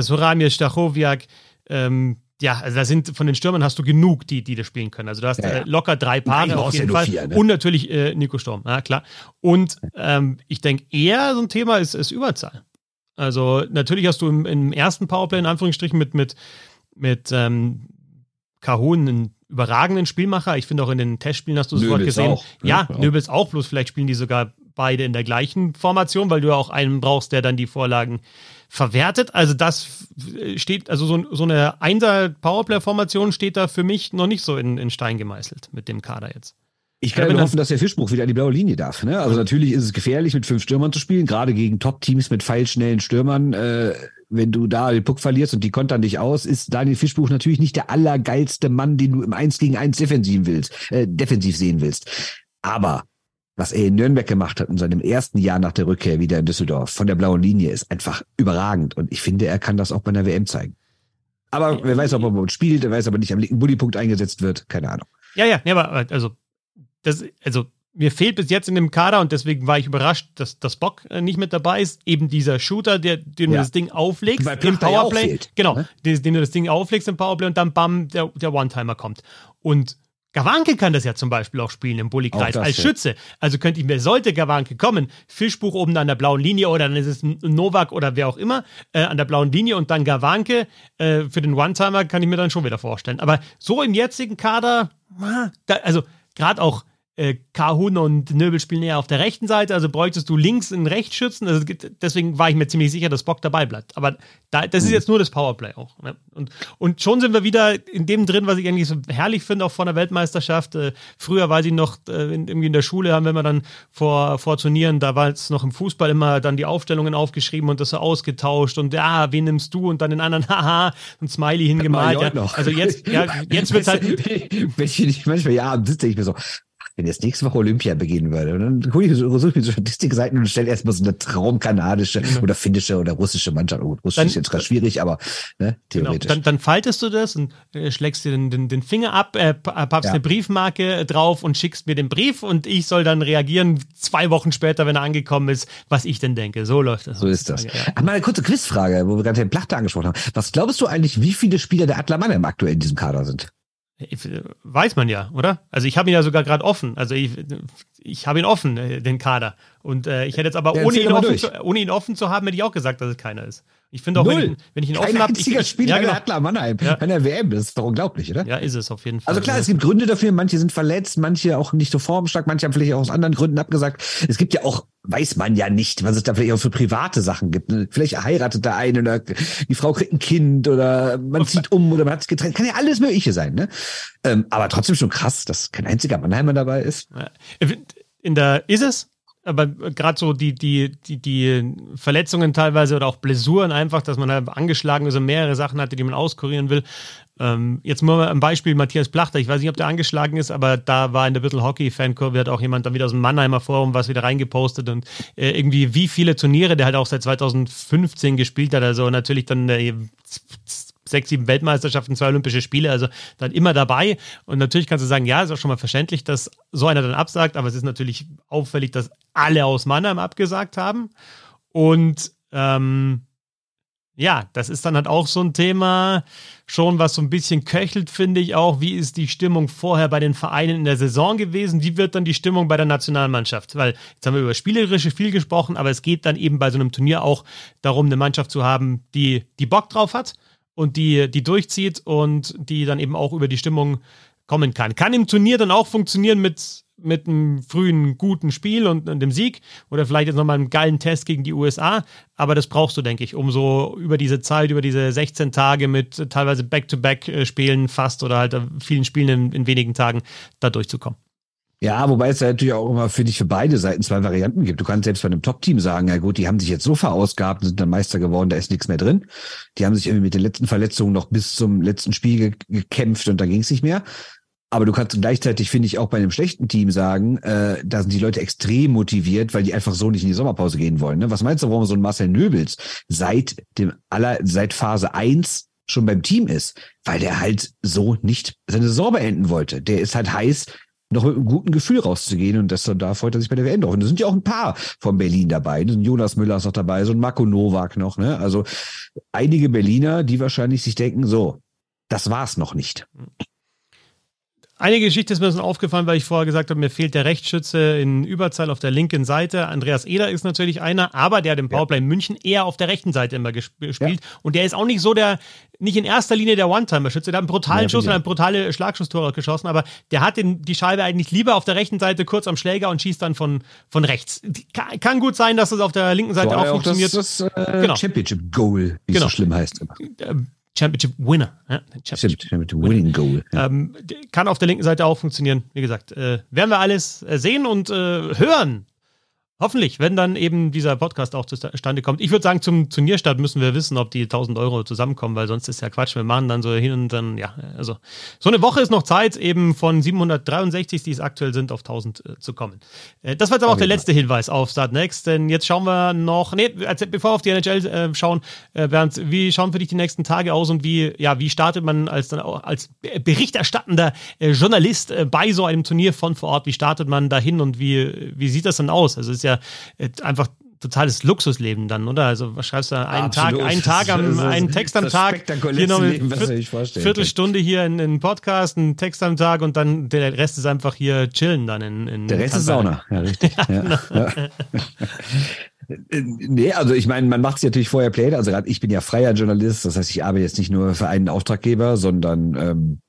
Soramir, Stachowiak, ähm, ja, also da sind von den Stürmern hast du genug, die, die das spielen können. Also du hast ja, ja. Äh, locker drei Paare auf jeden Fall. Vier, ne? Und natürlich äh, Nico Sturm, ja klar. Und ähm, ich denke eher so ein Thema ist, ist Überzahl. Also natürlich hast du im, im ersten Powerplay in Anführungsstrichen mit, mit, mit ähm, Kahun einen überragenden Spielmacher. Ich finde auch in den Testspielen hast du sofort gesehen. Auch, ne? Ja, ja, Nöbels auch, bloß vielleicht spielen die sogar beide in der gleichen Formation, weil du ja auch einen brauchst, der dann die Vorlagen verwertet. Also das steht, also so, so eine Einser-Powerplay-Formation steht da für mich noch nicht so in, in Stein gemeißelt mit dem Kader jetzt. Ich kann ja nur hoffen, dass der Fischbuch wieder an die blaue Linie darf. Ne? Also natürlich ist es gefährlich, mit fünf Stürmern zu spielen, gerade gegen Top-Teams mit feilschnellen Stürmern. Äh, wenn du da den Puck verlierst und die kontern dich aus, ist Daniel Fischbuch natürlich nicht der allergeilste Mann, den du im Eins gegen Eins defensiv willst, äh, defensiv sehen willst. Aber was er in Nürnberg gemacht hat in seinem ersten Jahr nach der Rückkehr wieder in Düsseldorf von der blauen Linie, ist einfach überragend. Und ich finde, er kann das auch bei einer WM zeigen. Aber wer weiß, ob er spielt, wer weiß, ob er nicht am linken Bullypunkt eingesetzt wird, keine Ahnung. Ja, ja, nee, aber also das, also mir fehlt bis jetzt in dem Kader und deswegen war ich überrascht, dass das Bock äh, nicht mit dabei ist. Eben dieser Shooter, der, den ja. du das Ding auflegst im Powerplay. Ja genau, ne? den, den, du das Ding auflegst im Powerplay und dann bam, der, der One-Timer kommt. Und Gawanke kann das ja zum Beispiel auch spielen im Bullykreis als Schütze. Also könnte ich mir, sollte Gawanke kommen, Fischbuch oben an der blauen Linie oder dann ist es ein Novak oder wer auch immer äh, an der blauen Linie und dann Gawanke äh, für den One-Timer kann ich mir dann schon wieder vorstellen. Aber so im jetzigen Kader, da, also gerade auch äh, Kahun und Nöbel spielen eher auf der rechten Seite, also bräuchtest du links einen Rechtsschützen. Also deswegen war ich mir ziemlich sicher, dass Bock dabei bleibt. Aber da, das ist mhm. jetzt nur das Powerplay auch. Ne? Und, und schon sind wir wieder in dem drin, was ich eigentlich so herrlich finde, auch vor der Weltmeisterschaft. Äh, früher war sie noch äh, in, irgendwie in der Schule, haben wir dann vor, vor Turnieren, da war es noch im Fußball immer dann die Aufstellungen aufgeschrieben und das so ausgetauscht und ja, wen nimmst du und dann den anderen, haha, ein Smiley hingemalt. Ja. Also jetzt, ja, jetzt wird halt. Manchmal ja sitze ich mir so, wenn jetzt nächste Woche Olympia beginnen würde, und dann gucke ich, suche mir so Statistikseiten und stelle erstmal so eine traumkanadische mhm. oder finnische oder russische Mannschaft. Oh, Russisch dann, ist jetzt gerade schwierig, aber ne, genau. theoretisch. Genau. Dann, dann, faltest du das und äh, schlägst dir den, den, den Finger ab, äh, pappst ja. eine Briefmarke drauf und schickst mir den Brief und ich soll dann reagieren zwei Wochen später, wenn er angekommen ist, was ich denn denke. So läuft das. So ist das. Ja. Mal eine kurze Quizfrage, wo wir gerade den Plachte angesprochen haben. Was glaubst du eigentlich, wie viele Spieler der Adler Mannheim aktuell in diesem Kader sind? Weiß man ja, oder? Also ich habe ihn ja sogar gerade offen. Also ich, ich habe ihn offen, äh, den Kader. Und äh, ich hätte jetzt aber, ohne, ihn offen zu, ohne ihn offen zu haben, hätte ich auch gesagt, dass es keiner ist. Ich finde auch, wenn ich, wenn ich, ihn Kein offen habe. einziger ich, Spieler ja, genau. Adler Mannheim ja. bei der WM. Das ist doch unglaublich, oder? Ja, ist es auf jeden Fall. Also klar, es gibt Gründe dafür. Manche sind verletzt, manche auch nicht so formstark, manche haben vielleicht auch aus anderen Gründen abgesagt. Es gibt ja auch, weiß man ja nicht, was es da vielleicht auch für private Sachen gibt. Ne? Vielleicht heiratet der eine oder die Frau kriegt ein Kind oder man und zieht um oder man hat sich getrennt. Kann ja alles Mögliche sein, ne? Ähm, aber trotzdem schon krass, dass kein einziger Mannheimer dabei ist. In der, ist es? Aber gerade so die, die, die, die Verletzungen teilweise oder auch Blessuren einfach, dass man halt angeschlagen ist und mehrere Sachen hatte, die man auskurieren will. Ähm, jetzt nur ein Beispiel Matthias Plachter. Ich weiß nicht, ob der angeschlagen ist, aber da war in der Büttel Hockey Fankurve hat auch jemand dann wieder aus dem Mannheimer Forum was wieder reingepostet und äh, irgendwie wie viele Turniere der halt auch seit 2015 gespielt hat. Also natürlich dann äh, sechs, sieben Weltmeisterschaften, zwei Olympische Spiele, also dann immer dabei. Und natürlich kannst du sagen, ja, ist auch schon mal verständlich, dass so einer dann absagt, aber es ist natürlich auffällig, dass alle aus Mannheim abgesagt haben. Und ähm, ja, das ist dann halt auch so ein Thema, schon was so ein bisschen köchelt, finde ich auch. Wie ist die Stimmung vorher bei den Vereinen in der Saison gewesen? Wie wird dann die Stimmung bei der Nationalmannschaft? Weil jetzt haben wir über Spielerische viel gesprochen, aber es geht dann eben bei so einem Turnier auch darum, eine Mannschaft zu haben, die, die Bock drauf hat und die, die durchzieht und die dann eben auch über die Stimmung kommen kann. Kann im Turnier dann auch funktionieren mit, mit einem frühen guten Spiel und, und dem Sieg oder vielleicht jetzt nochmal einen geilen Test gegen die USA. Aber das brauchst du, denke ich, um so über diese Zeit, über diese 16 Tage mit teilweise Back-to-Back-Spielen fast oder halt vielen Spielen in, in wenigen Tagen da durchzukommen. Ja, wobei es ja natürlich auch immer für dich für beide Seiten zwei Varianten gibt. Du kannst selbst bei einem Top-Team sagen, ja gut, die haben sich jetzt so verausgabt und sind dann Meister geworden, da ist nichts mehr drin. Die haben sich irgendwie mit den letzten Verletzungen noch bis zum letzten Spiel gekämpft und da ging es nicht mehr. Aber du kannst gleichzeitig, finde ich, auch bei einem schlechten Team sagen, äh, da sind die Leute extrem motiviert, weil die einfach so nicht in die Sommerpause gehen wollen. Ne? Was meinst du, warum so ein Marcel Nöbels seit dem aller, seit Phase eins schon beim Team ist? Weil der halt so nicht seine Saison beenden wollte. Der ist halt heiß, noch mit einem guten Gefühl rauszugehen und das, da freut er sich bei der WM drauf. Und da sind ja auch ein paar von Berlin dabei. Da sind Jonas Müller ist noch dabei, so ein Marco Nowak noch, ne? Also einige Berliner, die wahrscheinlich sich denken, so, das war's noch nicht. Eine Geschichte ist mir so aufgefallen, weil ich vorher gesagt habe, mir fehlt der Rechtsschütze in Überzahl auf der linken Seite. Andreas Eder ist natürlich einer, aber der hat im Powerplay ja. München eher auf der rechten Seite immer gespielt. Ja. Und der ist auch nicht so der, nicht in erster Linie der One-Timer-Schütze. Der hat einen brutalen ja, Schuss und eine brutale Schlagschusstore geschossen, aber der hat den, die Scheibe eigentlich lieber auf der rechten Seite kurz am Schläger und schießt dann von, von rechts. Kann, kann gut sein, dass das auf der linken Seite so, auch funktioniert. Das, das äh, genau. Championship Goal, wie genau. es so schlimm heißt. Immer. Championship Winner. Ja, Championship, Championship Winning Goal. Ja. Ähm, kann auf der linken Seite auch funktionieren. Wie gesagt, äh, werden wir alles äh, sehen und äh, hören. Hoffentlich, wenn dann eben dieser Podcast auch zustande kommt. Ich würde sagen, zum Turnierstart müssen wir wissen, ob die 1000 Euro zusammenkommen, weil sonst ist ja Quatsch. Wir machen dann so hin und dann, ja, also so eine Woche ist noch Zeit, eben von 763, die es aktuell sind, auf 1000 äh, zu kommen. Äh, das war jetzt aber auch der letzte Hinweis auf Start Next, denn jetzt schauen wir noch, nee, bevor wir auf die NHL äh, schauen, äh, Bernd, wie schauen für dich die nächsten Tage aus und wie, ja, wie startet man als, dann auch, als berichterstattender äh, Journalist äh, bei so einem Turnier von vor Ort, wie startet man dahin und wie, wie sieht das dann aus? Also ist ja äh, einfach totales Luxusleben dann, oder? Also was schreibst du einen Absolut. Tag, einen Tag am, einen Text am Tag, hier noch eine Leben, Viertelstunde hier in, in Podcast, einen Text am Tag und dann der Rest ist einfach hier chillen dann in, in Der Rest ist Sauna, ja richtig. ja, genau. ja. Nee, also ich meine, man macht es natürlich vorher Pläne. Also gerade ich bin ja freier Journalist, das heißt, ich arbeite jetzt nicht nur für einen Auftraggeber, sondern ähm,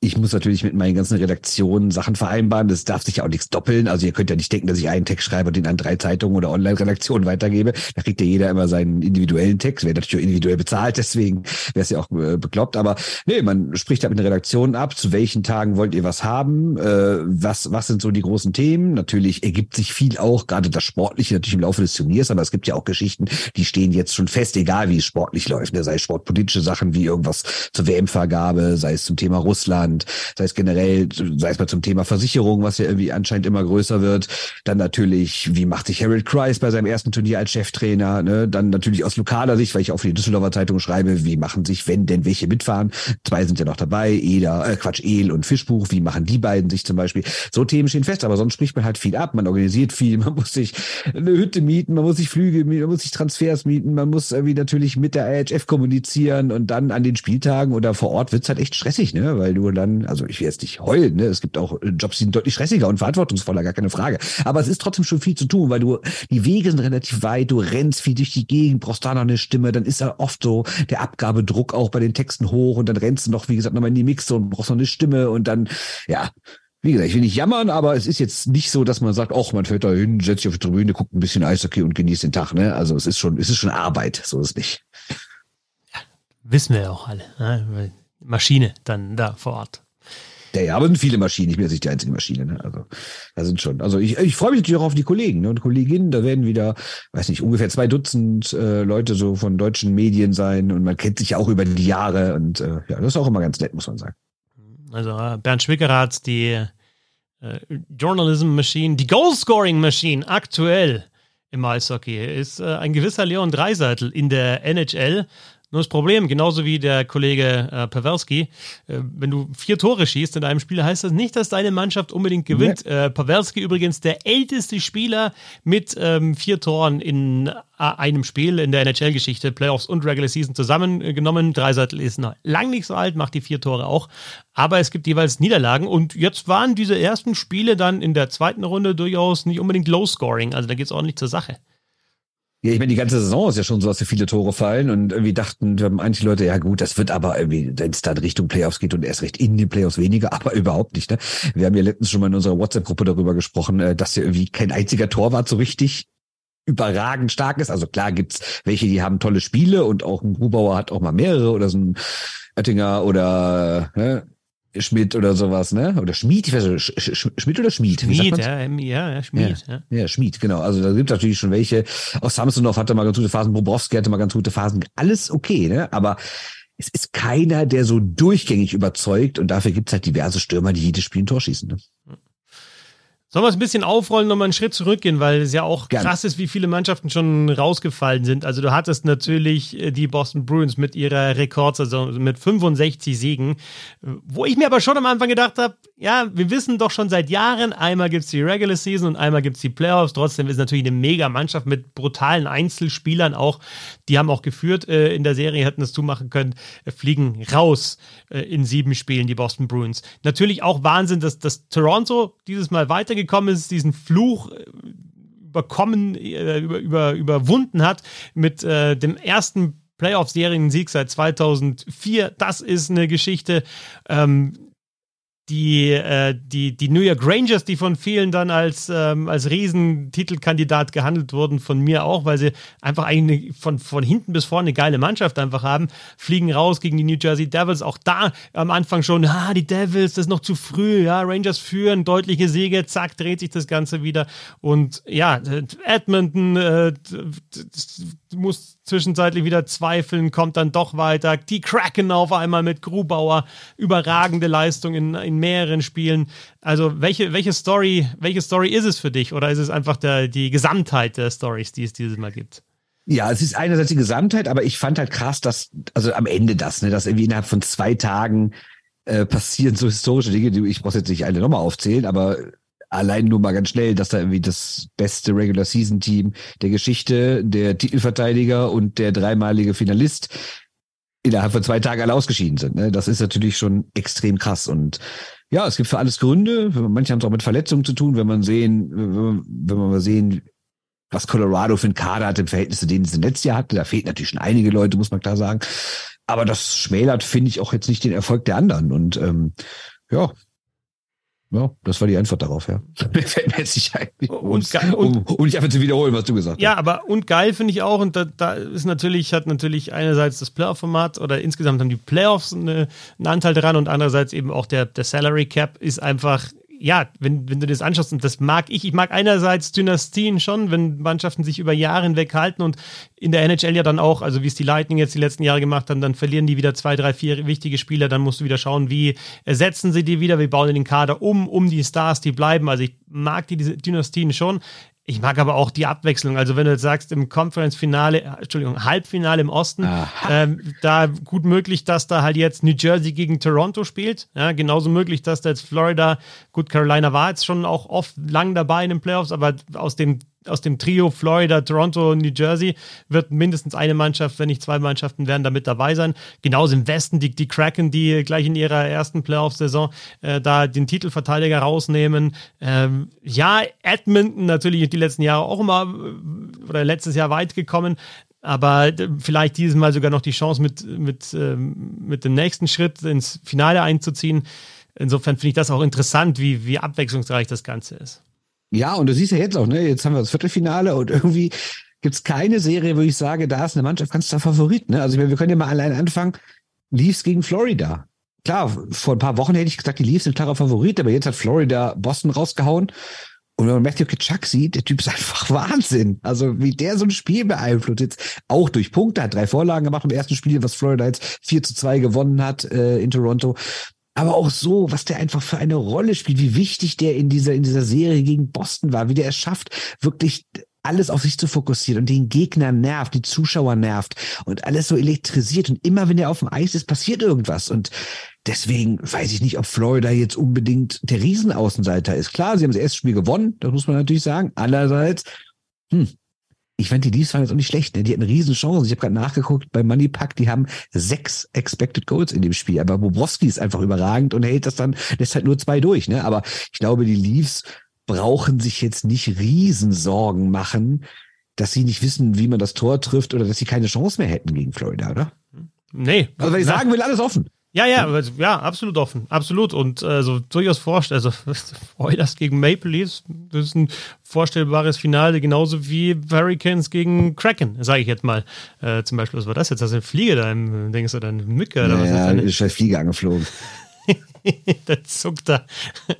ich muss natürlich mit meinen ganzen Redaktionen Sachen vereinbaren. Das darf sich ja auch nichts doppeln. Also ihr könnt ja nicht denken, dass ich einen Text schreibe und den an drei Zeitungen oder Online-Redaktionen weitergebe. Da kriegt ja jeder immer seinen individuellen Text. Wäre natürlich auch individuell bezahlt, deswegen wäre es ja auch äh, bekloppt. Aber nee, man spricht da mit den Redaktionen ab. Zu welchen Tagen wollt ihr was haben? Äh, was, was sind so die großen Themen? Natürlich ergibt sich viel auch, gerade das Sportliche natürlich im Laufe des Turniers, aber es gibt ja auch Geschichten, die stehen jetzt schon fest, egal wie es sportlich läuft. Ne? Sei es sportpolitische Sachen wie irgendwas zur WM-Vergabe, sei es zum Thema Russland Russland, sei es generell, sei es mal zum Thema Versicherung, was ja irgendwie anscheinend immer größer wird. Dann natürlich, wie macht sich Harold Kreis bei seinem ersten Turnier als Cheftrainer? Ne? Dann natürlich aus lokaler Sicht, weil ich auch für die Düsseldorfer Zeitung schreibe, wie machen sich, wenn denn welche mitfahren? Zwei sind ja noch dabei, Eder, äh, Quatsch, El und Fischbuch, wie machen die beiden sich zum Beispiel? So Themen stehen fest, aber sonst spricht man halt viel ab, man organisiert viel, man muss sich eine Hütte mieten, man muss sich Flüge mieten, man muss sich Transfers mieten, man muss irgendwie natürlich mit der IHF kommunizieren und dann an den Spieltagen oder vor Ort wird's halt echt stressig, ne? Weil du dann, also ich will jetzt nicht heulen, ne? es gibt auch Jobs, die sind deutlich stressiger und verantwortungsvoller, gar keine Frage. Aber es ist trotzdem schon viel zu tun, weil du, die Wege sind relativ weit, du rennst viel durch die Gegend, brauchst da noch eine Stimme, dann ist ja oft so der Abgabedruck auch bei den Texten hoch und dann rennst du noch, wie gesagt, nochmal in die Mixe und brauchst noch eine Stimme und dann, ja, wie gesagt, ich will nicht jammern, aber es ist jetzt nicht so, dass man sagt, ach, man fährt da hin, setzt sich auf die Tribüne, guckt ein bisschen Eishockey und genießt den Tag, ne? Also es ist schon, es ist schon Arbeit, so ist es nicht. Wissen wir auch alle, ne? Maschine dann da vor Ort. Ja, ja, aber sind viele Maschinen. Ich bin jetzt nicht die einzige Maschine. Ne? Also da sind schon. Also ich, ich freue mich natürlich auch auf die Kollegen ne? und Kolleginnen. Da werden wieder, weiß nicht, ungefähr zwei Dutzend äh, Leute so von deutschen Medien sein und man kennt sich ja auch über die Jahre und äh, ja, das ist auch immer ganz nett, muss man sagen. Also Bernd Schwickerath, die äh, Journalism Machine, die Goal Scoring Machine aktuell im Eishockey ist äh, ein gewisser Leon Dreiseitel in der NHL. Nur das Problem, genauso wie der Kollege äh, Pavelski, äh, wenn du vier Tore schießt in einem Spiel, heißt das nicht, dass deine Mannschaft unbedingt gewinnt. Ja. Äh, Pavelski übrigens der älteste Spieler mit ähm, vier Toren in äh, einem Spiel in der NHL-Geschichte, Playoffs und Regular Season zusammengenommen. Dreiseitel ist noch lang nicht so alt, macht die vier Tore auch. Aber es gibt jeweils Niederlagen und jetzt waren diese ersten Spiele dann in der zweiten Runde durchaus nicht unbedingt Low-Scoring. Also da geht es ordentlich zur Sache. Ja, ich meine, die ganze Saison ist ja schon so, dass viele Tore fallen und irgendwie dachten manche Leute, ja gut, das wird aber irgendwie, wenn es dann Richtung Playoffs geht und erst recht in den Playoffs weniger, aber überhaupt nicht. Ne? Wir haben ja letztens schon mal in unserer WhatsApp-Gruppe darüber gesprochen, äh, dass ja irgendwie kein einziger Torwart so richtig überragend stark ist. Also klar gibt's welche, die haben tolle Spiele und auch ein Grubauer hat auch mal mehrere oder so ein Oettinger oder ne, Schmidt oder sowas, ne? Oder Schmied, ich weiß nicht, Sch Sch Schmidt oder Schmied? Schmied, ja, ja, ja, Schmied. Ja, ja. ja, Schmied, genau. Also da gibt natürlich schon welche. Auch Samsonov hatte mal ganz gute Phasen, Bobrowski hatte mal ganz gute Phasen. Alles okay, ne? Aber es ist keiner, der so durchgängig überzeugt und dafür gibt's halt diverse Stürmer, die jedes Spiel ein Tor schießen. Ne? Sollen wir es ein bisschen aufrollen, nochmal einen Schritt zurückgehen, weil es ja auch Gerne. krass ist, wie viele Mannschaften schon rausgefallen sind. Also du hattest natürlich äh, die Boston Bruins mit ihrer Rekordsaison mit 65 Siegen, wo ich mir aber schon am Anfang gedacht habe, ja, wir wissen doch schon seit Jahren, einmal gibt es die Regular Season und einmal gibt es die Playoffs. Trotzdem ist natürlich eine mega Mannschaft mit brutalen Einzelspielern auch. Die haben auch geführt äh, in der Serie, hätten das zumachen können, äh, fliegen raus äh, in sieben Spielen, die Boston Bruins. Natürlich auch Wahnsinn, dass, dass Toronto dieses Mal weitergekommen ist, diesen Fluch äh, überkommen, äh, über, über, überwunden hat mit äh, dem ersten Playoff-Seriensieg seit 2004. Das ist eine Geschichte. Ähm, die, äh, die, die New York Rangers, die von vielen dann als, ähm, als Riesentitelkandidat gehandelt wurden, von mir auch, weil sie einfach eine, von, von hinten bis vorne eine geile Mannschaft einfach haben, fliegen raus gegen die New Jersey Devils. Auch da am Anfang schon, ah, die Devils, das ist noch zu früh, ja, Rangers führen, deutliche Siege, zack, dreht sich das Ganze wieder. Und ja, Edmonton äh, muss zwischenzeitlich wieder zweifeln, kommt dann doch weiter. Die Kraken auf einmal mit Grubauer, überragende Leistung in, in mehreren Spielen. Also welche, welche Story, welche Story ist es für dich? Oder ist es einfach der, die Gesamtheit der Stories, die es dieses Mal gibt? Ja, es ist einerseits die Gesamtheit, aber ich fand halt krass, dass, also am Ende das, ne, dass irgendwie innerhalb von zwei Tagen äh, passieren so historische Dinge, die ich brauche jetzt nicht alle nochmal aufzählen, aber allein nur mal ganz schnell, dass da irgendwie das beste Regular Season Team der Geschichte, der Titelverteidiger und der dreimalige Finalist innerhalb von zwei Tagen alle ausgeschieden sind. Ne? Das ist natürlich schon extrem krass und ja, es gibt für alles Gründe. Manche haben es auch mit Verletzungen zu tun, wenn man sehen, wenn man mal sehen, was Colorado für einen Kader hat im Verhältnis zu denen, es letztes Jahr hatte. Da fehlt natürlich schon einige Leute, muss man klar sagen. Aber das schmälert, finde ich, auch jetzt nicht den Erfolg der anderen. Und ähm, ja, ja, das war die Antwort darauf, ja. Fällt mir jetzt nicht ein, und, um, um nicht einfach zu wiederholen, was du gesagt hast. Ja, aber und geil finde ich auch, und da, da ist natürlich, hat natürlich einerseits das Playoff-Format oder insgesamt haben die Playoffs eine, einen Anteil daran und andererseits eben auch der, der Salary Cap ist einfach ja, wenn, wenn du das anschaust, und das mag ich, ich mag einerseits Dynastien schon, wenn Mannschaften sich über Jahre hinweg halten und in der NHL ja dann auch, also wie es die Lightning jetzt die letzten Jahre gemacht haben, dann verlieren die wieder zwei, drei, vier wichtige Spieler, dann musst du wieder schauen, wie ersetzen sie die wieder, wie bauen den Kader um, um die Stars, die bleiben. Also ich mag die, diese Dynastien schon. Ich mag aber auch die Abwechslung. Also wenn du jetzt sagst, im Conference-Finale, Entschuldigung, Halbfinale im Osten, ähm, da gut möglich, dass da halt jetzt New Jersey gegen Toronto spielt. Ja, genauso möglich, dass da jetzt Florida, gut, Carolina war jetzt schon auch oft lang dabei in den Playoffs, aber aus den aus dem Trio Florida, Toronto, New Jersey wird mindestens eine Mannschaft, wenn nicht zwei Mannschaften werden da mit dabei sein. Genauso im Westen die, die Kraken, die gleich in ihrer ersten Playoff-Saison äh, da den Titelverteidiger rausnehmen. Ähm, ja, Edmonton natürlich die letzten Jahre auch immer äh, oder letztes Jahr weit gekommen aber vielleicht dieses Mal sogar noch die Chance mit, mit, ähm, mit dem nächsten Schritt ins Finale einzuziehen. Insofern finde ich das auch interessant, wie, wie abwechslungsreich das Ganze ist. Ja, und du siehst ja jetzt auch, ne, jetzt haben wir das Viertelfinale und irgendwie gibt's keine Serie, wo ich sage, da ist eine Mannschaft ganz der Favorit. Ne? Also ich meine, wir können ja mal allein anfangen. Leafs gegen Florida. Klar, vor ein paar Wochen hätte ich gesagt, die Leafs sind klarer Favorit, aber jetzt hat Florida Boston rausgehauen. Und wenn man Matthew Kitschak sieht, der Typ ist einfach Wahnsinn. Also wie der so ein Spiel beeinflusst, jetzt auch durch Punkte, hat drei Vorlagen gemacht im ersten Spiel, was Florida jetzt 4 zu 2 gewonnen hat äh, in Toronto aber auch so, was der einfach für eine Rolle spielt, wie wichtig der in dieser, in dieser Serie gegen Boston war, wie der es schafft, wirklich alles auf sich zu fokussieren und den Gegner nervt, die Zuschauer nervt und alles so elektrisiert und immer wenn er auf dem Eis ist, passiert irgendwas und deswegen weiß ich nicht, ob Florida jetzt unbedingt der Riesenaußenseiter ist. Klar, sie haben das erste Spiel gewonnen, das muss man natürlich sagen. Andererseits, hm, ich fand die Leafs waren jetzt auch nicht schlecht, ne? Die hatten riesen Chancen. Ich habe gerade nachgeguckt bei Money Pack, die haben sechs Expected Goals in dem Spiel. Aber Bobrowski ist einfach überragend und hält das dann, lässt halt nur zwei durch, ne? Aber ich glaube, die Leafs brauchen sich jetzt nicht Riesensorgen machen, dass sie nicht wissen, wie man das Tor trifft oder dass sie keine Chance mehr hätten gegen Florida, oder? Nee. Also, wenn ich sagen will, alles offen. Ja, ja, ja, absolut offen, absolut und also durchaus vorstell, also Oilers gegen Maple Leafs, das ist ein vorstellbares Finale, genauso wie Hurricanes gegen Kraken, sage ich jetzt mal. Äh, zum Beispiel, was war das jetzt? Das ist eine Fliege da im, denkst du, eine Mücke oder ja, was? Ja, ist eine Fliege angeflogen. der zuckt da.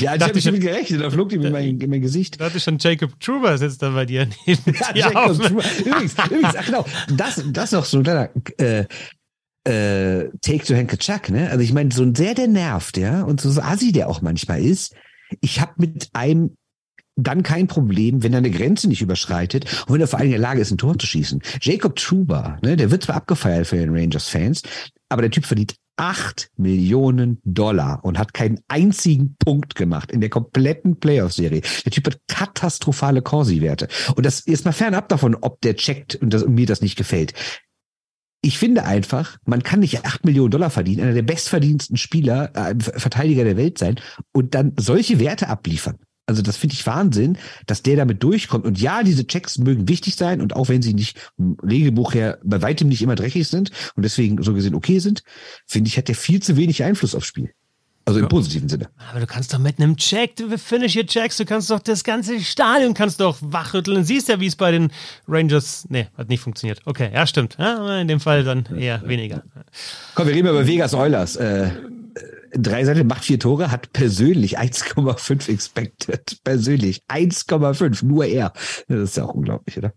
Ja, ich habe nicht damit gerechnet, da flog die mir mein, in mein Gesicht. Da hatte schon Jacob Truber sitzt da bei dir neben ja, Jacob Truber. Übrigens, übrigens, ach genau, das, das noch so ein kleiner äh, äh, Take to Henke Chuck, ne? Also ich meine, so ein sehr, der nervt, ja, und so, so assi der auch manchmal ist. Ich habe mit einem dann kein Problem, wenn er eine Grenze nicht überschreitet und wenn er vor allem in der Lage ist, ein Tor zu schießen. Jacob Truba, ne, der wird zwar abgefeiert für den Rangers-Fans, aber der Typ verdient acht Millionen Dollar und hat keinen einzigen Punkt gemacht in der kompletten Playoff-Serie. Der Typ hat katastrophale Corsi-Werte. Und das ist mal fernab davon, ob der checkt und, das, und mir das nicht gefällt ich finde einfach, man kann nicht acht Millionen Dollar verdienen, einer der bestverdiensten Spieler, äh, Verteidiger der Welt sein und dann solche Werte abliefern. Also das finde ich Wahnsinn, dass der damit durchkommt. Und ja, diese Checks mögen wichtig sein und auch wenn sie nicht im Regelbuch her bei weitem nicht immer dreckig sind und deswegen so gesehen okay sind, finde ich, hat der viel zu wenig Einfluss aufs Spiel. Also im positiven Sinne. Aber du kannst doch mit einem Check, du finish your Checks, du kannst doch das ganze Stadion kannst doch wachrütteln. Siehst ja, wie es bei den Rangers, nee, hat nicht funktioniert. Okay, ja, stimmt. Ja, in dem Fall dann eher weniger. Komm, wir reden über Vegas Oilers. Äh, drei Seiten macht vier Tore, hat persönlich 1,5 expected. Persönlich 1,5, nur er. Das ist ja auch unglaublich, oder?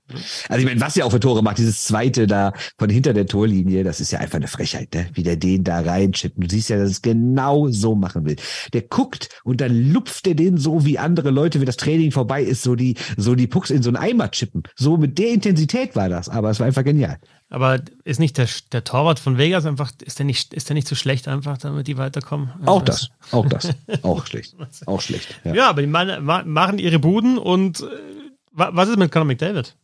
Also ich meine, was er auch für Tore macht, dieses zweite da von hinter der Torlinie, das ist ja einfach eine Frechheit, ne? Wie der den da reinschippt. Du siehst ja, dass es genau so machen will. Der guckt und dann lupft er den so wie andere Leute, wenn das Training vorbei ist, so die, so die Pucks in so einen Eimer chippen. So mit der Intensität war das, aber es war einfach genial. Aber ist nicht der, der Torwart von Vegas einfach, ist der nicht, ist der nicht so schlecht einfach, damit die weiterkommen? Also auch das, auch das, auch schlecht, auch schlecht. Ja, ja aber die machen ihre Buden und äh, was ist mit Conor McDavid?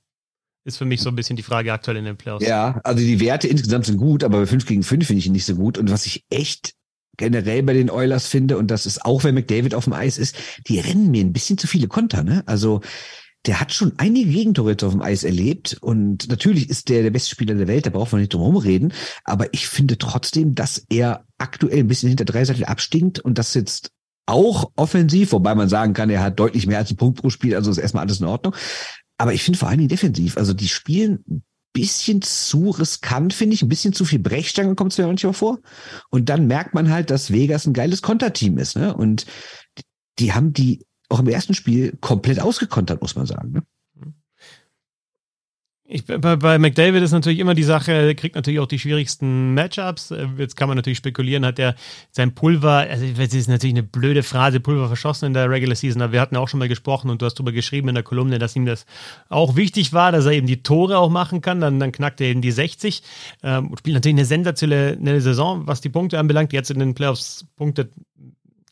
Ist für mich so ein bisschen die Frage aktuell in den Playoffs. Ja, also die Werte insgesamt sind gut, aber bei 5 gegen 5 finde ich ihn nicht so gut. Und was ich echt generell bei den Oilers finde, und das ist auch, wenn McDavid auf dem Eis ist, die rennen mir ein bisschen zu viele Konter, ne? Also der hat schon einige Gegentore auf dem Eis erlebt und natürlich ist der der beste Spieler der Welt, da braucht man nicht drum herum reden, aber ich finde trotzdem, dass er aktuell ein bisschen hinter Dreiseitel abstinkt und das jetzt auch offensiv, wobei man sagen kann, er hat deutlich mehr als einen Punkt pro Spiel, also ist erstmal alles in Ordnung. Aber ich finde vor allen Dingen defensiv, also die spielen ein bisschen zu riskant, finde ich, ein bisschen zu viel Brechstange kommt es mir manchmal vor. Und dann merkt man halt, dass Vegas ein geiles Konterteam ist, ne? Und die haben die auch im ersten Spiel komplett ausgekontert, muss man sagen. Ne? Ich, bei, bei McDavid ist natürlich immer die Sache, er kriegt natürlich auch die schwierigsten Matchups. Jetzt kann man natürlich spekulieren, hat er sein Pulver, also das ist natürlich eine blöde Phrase, Pulver verschossen in der Regular Season, aber wir hatten auch schon mal gesprochen und du hast darüber geschrieben in der Kolumne, dass ihm das auch wichtig war, dass er eben die Tore auch machen kann. Dann, dann knackt er eben die 60 ähm, spielt natürlich eine sensationelle Saison, was die Punkte anbelangt. Jetzt in den Playoffs punktet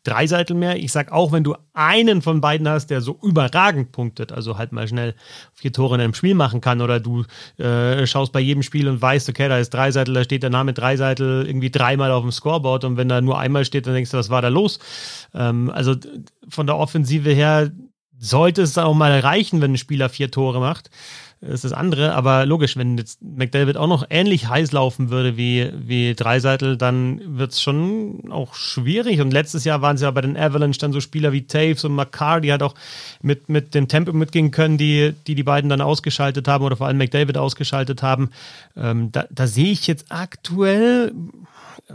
drei Seiten mehr. Ich sag auch, wenn du einen von beiden hast, der so überragend punktet, also halt mal schnell vier Tore in einem Spiel machen kann, oder du äh, schaust bei jedem Spiel und weißt, okay, da ist Dreiseitel, da steht der Name Dreiseitel irgendwie dreimal auf dem Scoreboard und wenn da nur einmal steht, dann denkst du, was war da los? Ähm, also von der Offensive her sollte es auch mal reichen, wenn ein Spieler vier Tore macht ist das andere. Aber logisch, wenn jetzt McDavid auch noch ähnlich heiß laufen würde wie, wie Dreiseitel, dann wird es schon auch schwierig. Und letztes Jahr waren es ja bei den Avalanche dann so Spieler wie Taves und McCarr, die halt auch mit, mit dem Tempo mitgehen können, die, die die beiden dann ausgeschaltet haben oder vor allem McDavid ausgeschaltet haben. Ähm, da, da sehe ich jetzt aktuell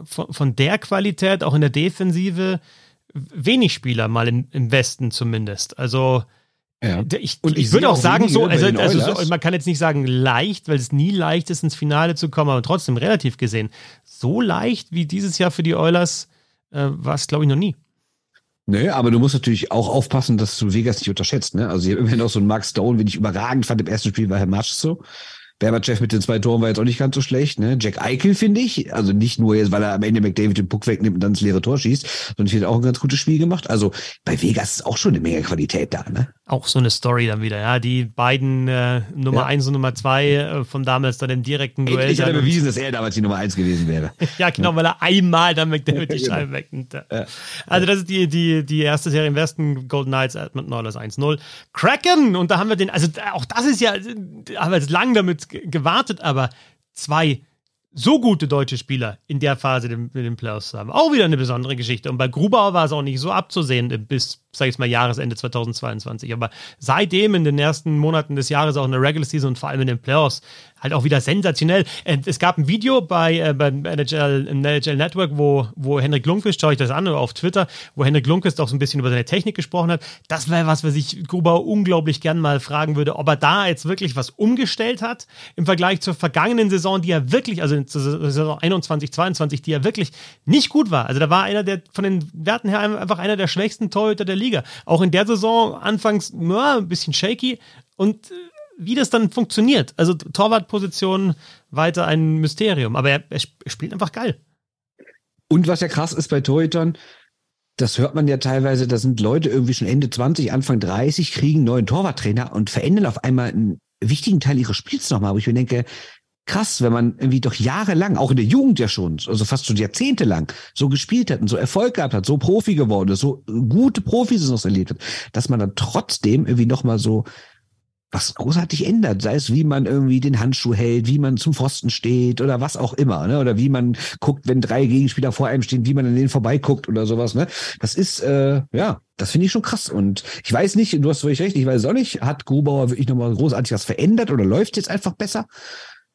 von, von der Qualität, auch in der Defensive, wenig Spieler, mal im, im Westen zumindest. Also ja. Ich, und ich, ich würde auch sagen, so, also, also so, man kann jetzt nicht sagen leicht, weil es nie leicht ist, ins Finale zu kommen, aber trotzdem relativ gesehen, so leicht wie dieses Jahr für die Oilers äh, war es, glaube ich, noch nie. Nö, aber du musst natürlich auch aufpassen, dass du Vegas nicht unterschätzt. Ne? Also, ich habe immerhin auch so einen Mark Stone, den ich überragend fand im ersten Spiel, war Herr Matsch so. Berbatschew mit den zwei Toren war jetzt auch nicht ganz so schlecht. Ne? Jack Eichel finde ich, also nicht nur jetzt, weil er am Ende McDavid den Puck wegnimmt und dann ins leere Tor schießt, sondern ich finde auch ein ganz gutes Spiel gemacht. Also bei Vegas ist auch schon eine Menge Qualität da. Ne? Auch so eine Story dann wieder, ja. Die beiden äh, Nummer ja. eins und Nummer zwei äh, von damals dann im direkten Duell. Ich habe bewiesen, dass er damals die Nummer eins gewesen wäre. ja, genau, ja. weil er einmal dann McDavid die genau. Scheibe wegnimmt. Ja. Also das ist die, die, die erste Serie im Westen, Golden Knights, Edmonton Oilers 1-0. Kraken! Und da haben wir den, also auch das ist ja, haben wir jetzt lang damit gewartet, aber zwei so gute deutsche Spieler in der Phase mit den Playoffs zu haben. Auch wieder eine besondere Geschichte. Und bei Grubauer war es auch nicht so abzusehen bis sag ich mal, Jahresende 2022. Aber seitdem in den ersten Monaten des Jahres auch in der Regular Season und vor allem in den Playoffs halt auch wieder sensationell. Äh, es gab ein Video bei äh, beim NHL, NHL Network, wo, wo Henrik Lundqvist, schaue ich das an, auf Twitter, wo Henrik Lundqvist auch so ein bisschen über seine Technik gesprochen hat. Das wäre was, was ich Grubauer unglaublich gern mal fragen würde, ob er da jetzt wirklich was umgestellt hat im Vergleich zur vergangenen Saison, die er wirklich, also zur Saison 21, 22, die er wirklich nicht gut war. Also da war einer der von den Werten her einfach einer der schwächsten Torhüter der Liga. Auch in der Saison anfangs ja, ein bisschen shaky und äh, wie das dann funktioniert. Also Torwartposition weiter ein Mysterium, aber er, er spielt einfach geil. Und was ja krass ist bei Torhütern, das hört man ja teilweise, da sind Leute irgendwie schon Ende 20, Anfang 30, kriegen neuen Torwarttrainer und verändern auf einmal einen wichtigen Teil ihres Spiels nochmal, wo ich mir denke, krass, wenn man irgendwie doch jahrelang, auch in der Jugend ja schon, also fast schon jahrzehntelang so gespielt hat und so Erfolg gehabt hat, so Profi geworden ist, so gute Profis noch erlebt hat, dass man dann trotzdem irgendwie nochmal so was großartig ändert, sei es wie man irgendwie den Handschuh hält, wie man zum Pfosten steht oder was auch immer, ne? Oder wie man guckt, wenn drei Gegenspieler vor einem stehen, wie man an denen vorbeiguckt oder sowas, ne? Das ist äh, ja, das finde ich schon krass. Und ich weiß nicht, du hast völlig recht, ich weiß auch nicht, hat Grubauer wirklich nochmal großartig was verändert oder läuft jetzt einfach besser?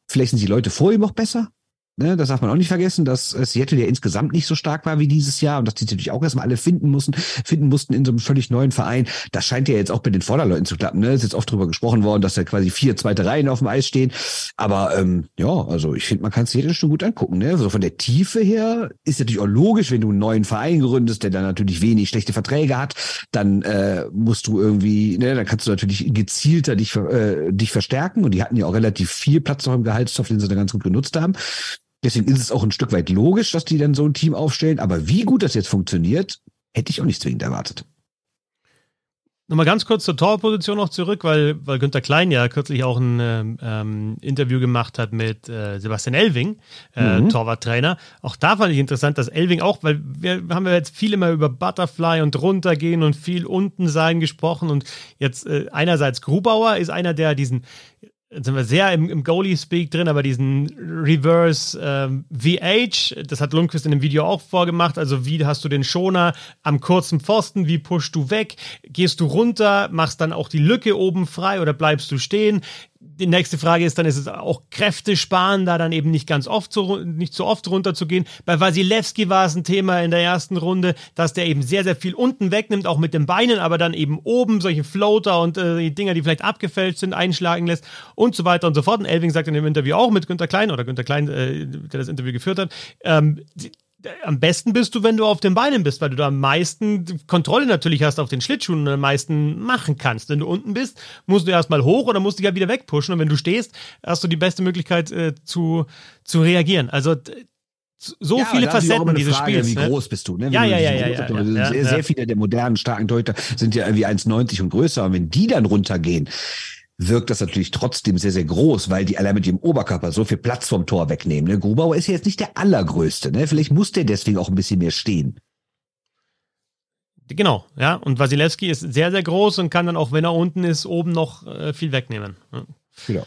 Vielleicht sind die Leute vor ihm auch besser. Ne, das darf man auch nicht vergessen, dass Seattle ja insgesamt nicht so stark war wie dieses Jahr und dass die natürlich auch erstmal alle finden mussten, finden mussten in so einem völlig neuen Verein. Das scheint ja jetzt auch bei den Vorderleuten zu klappen. Ne? Es ist jetzt oft drüber gesprochen worden, dass da quasi vier zweite Reihen auf dem Eis stehen. Aber ähm, ja, also ich finde, man kann Seattle schon gut angucken. Ne? Also von der Tiefe her ist natürlich auch logisch, wenn du einen neuen Verein gründest, der dann natürlich wenig schlechte Verträge hat, dann äh, musst du irgendwie, ne, dann kannst du natürlich gezielter dich, äh, dich verstärken. Und die hatten ja auch relativ viel Platz noch im Gehaltstopf, den sie da ganz gut genutzt haben. Deswegen ist es auch ein Stück weit logisch, dass die dann so ein Team aufstellen. Aber wie gut das jetzt funktioniert, hätte ich auch nicht zwingend erwartet. Nochmal ganz kurz zur Torposition noch zurück, weil, weil Günther Klein ja kürzlich auch ein ähm, ähm, Interview gemacht hat mit äh, Sebastian Elving, äh, mhm. Torwarttrainer. Auch da fand ich interessant, dass Elving auch, weil wir haben ja jetzt viel immer über Butterfly und runtergehen und viel unten sein gesprochen und jetzt äh, einerseits Grubauer ist einer, der diesen sind wir sehr im, im Goalie-Speak drin, aber diesen Reverse ähm, VH, das hat Lundqvist in dem Video auch vorgemacht. Also, wie hast du den Schoner am kurzen Pfosten? Wie pushst du weg? Gehst du runter? Machst dann auch die Lücke oben frei oder bleibst du stehen? Die nächste Frage ist dann, ist es auch Kräfte sparen, da dann eben nicht ganz oft so, nicht so oft runterzugehen. Bei Wasilewski war es ein Thema in der ersten Runde, dass der eben sehr, sehr viel unten wegnimmt, auch mit den Beinen, aber dann eben oben solche Floater und äh, die Dinger, die vielleicht abgefälscht sind, einschlagen lässt und so weiter und so fort. Und Elving sagt in dem Interview auch mit Günter Klein oder Günter Klein, äh, der das Interview geführt hat, ähm, am besten bist du, wenn du auf den Beinen bist, weil du da am meisten Kontrolle natürlich hast auf den Schlittschuhen und am meisten machen kannst. Wenn du unten bist, musst du erstmal hoch oder musst dich ja wieder wegpushen. Und wenn du stehst, hast du die beste Möglichkeit äh, zu, zu reagieren. Also so ja, viele Facetten dieses Frage, Spiels. Wie ne? groß bist du? Ne? Ja, ja, ja, ja, ja, ja, sehr, sehr viele der modernen, starken Torhüter sind ja irgendwie 1,90 und größer. Und wenn die dann runtergehen, wirkt das natürlich trotzdem sehr, sehr groß, weil die allein mit dem Oberkörper so viel Platz vom Tor wegnehmen. Ne? Grubauer ist ja jetzt nicht der allergrößte. Ne? Vielleicht muss der deswegen auch ein bisschen mehr stehen. Genau, ja. Und Wasilewski ist sehr, sehr groß und kann dann auch, wenn er unten ist, oben noch äh, viel wegnehmen. Ja. Genau.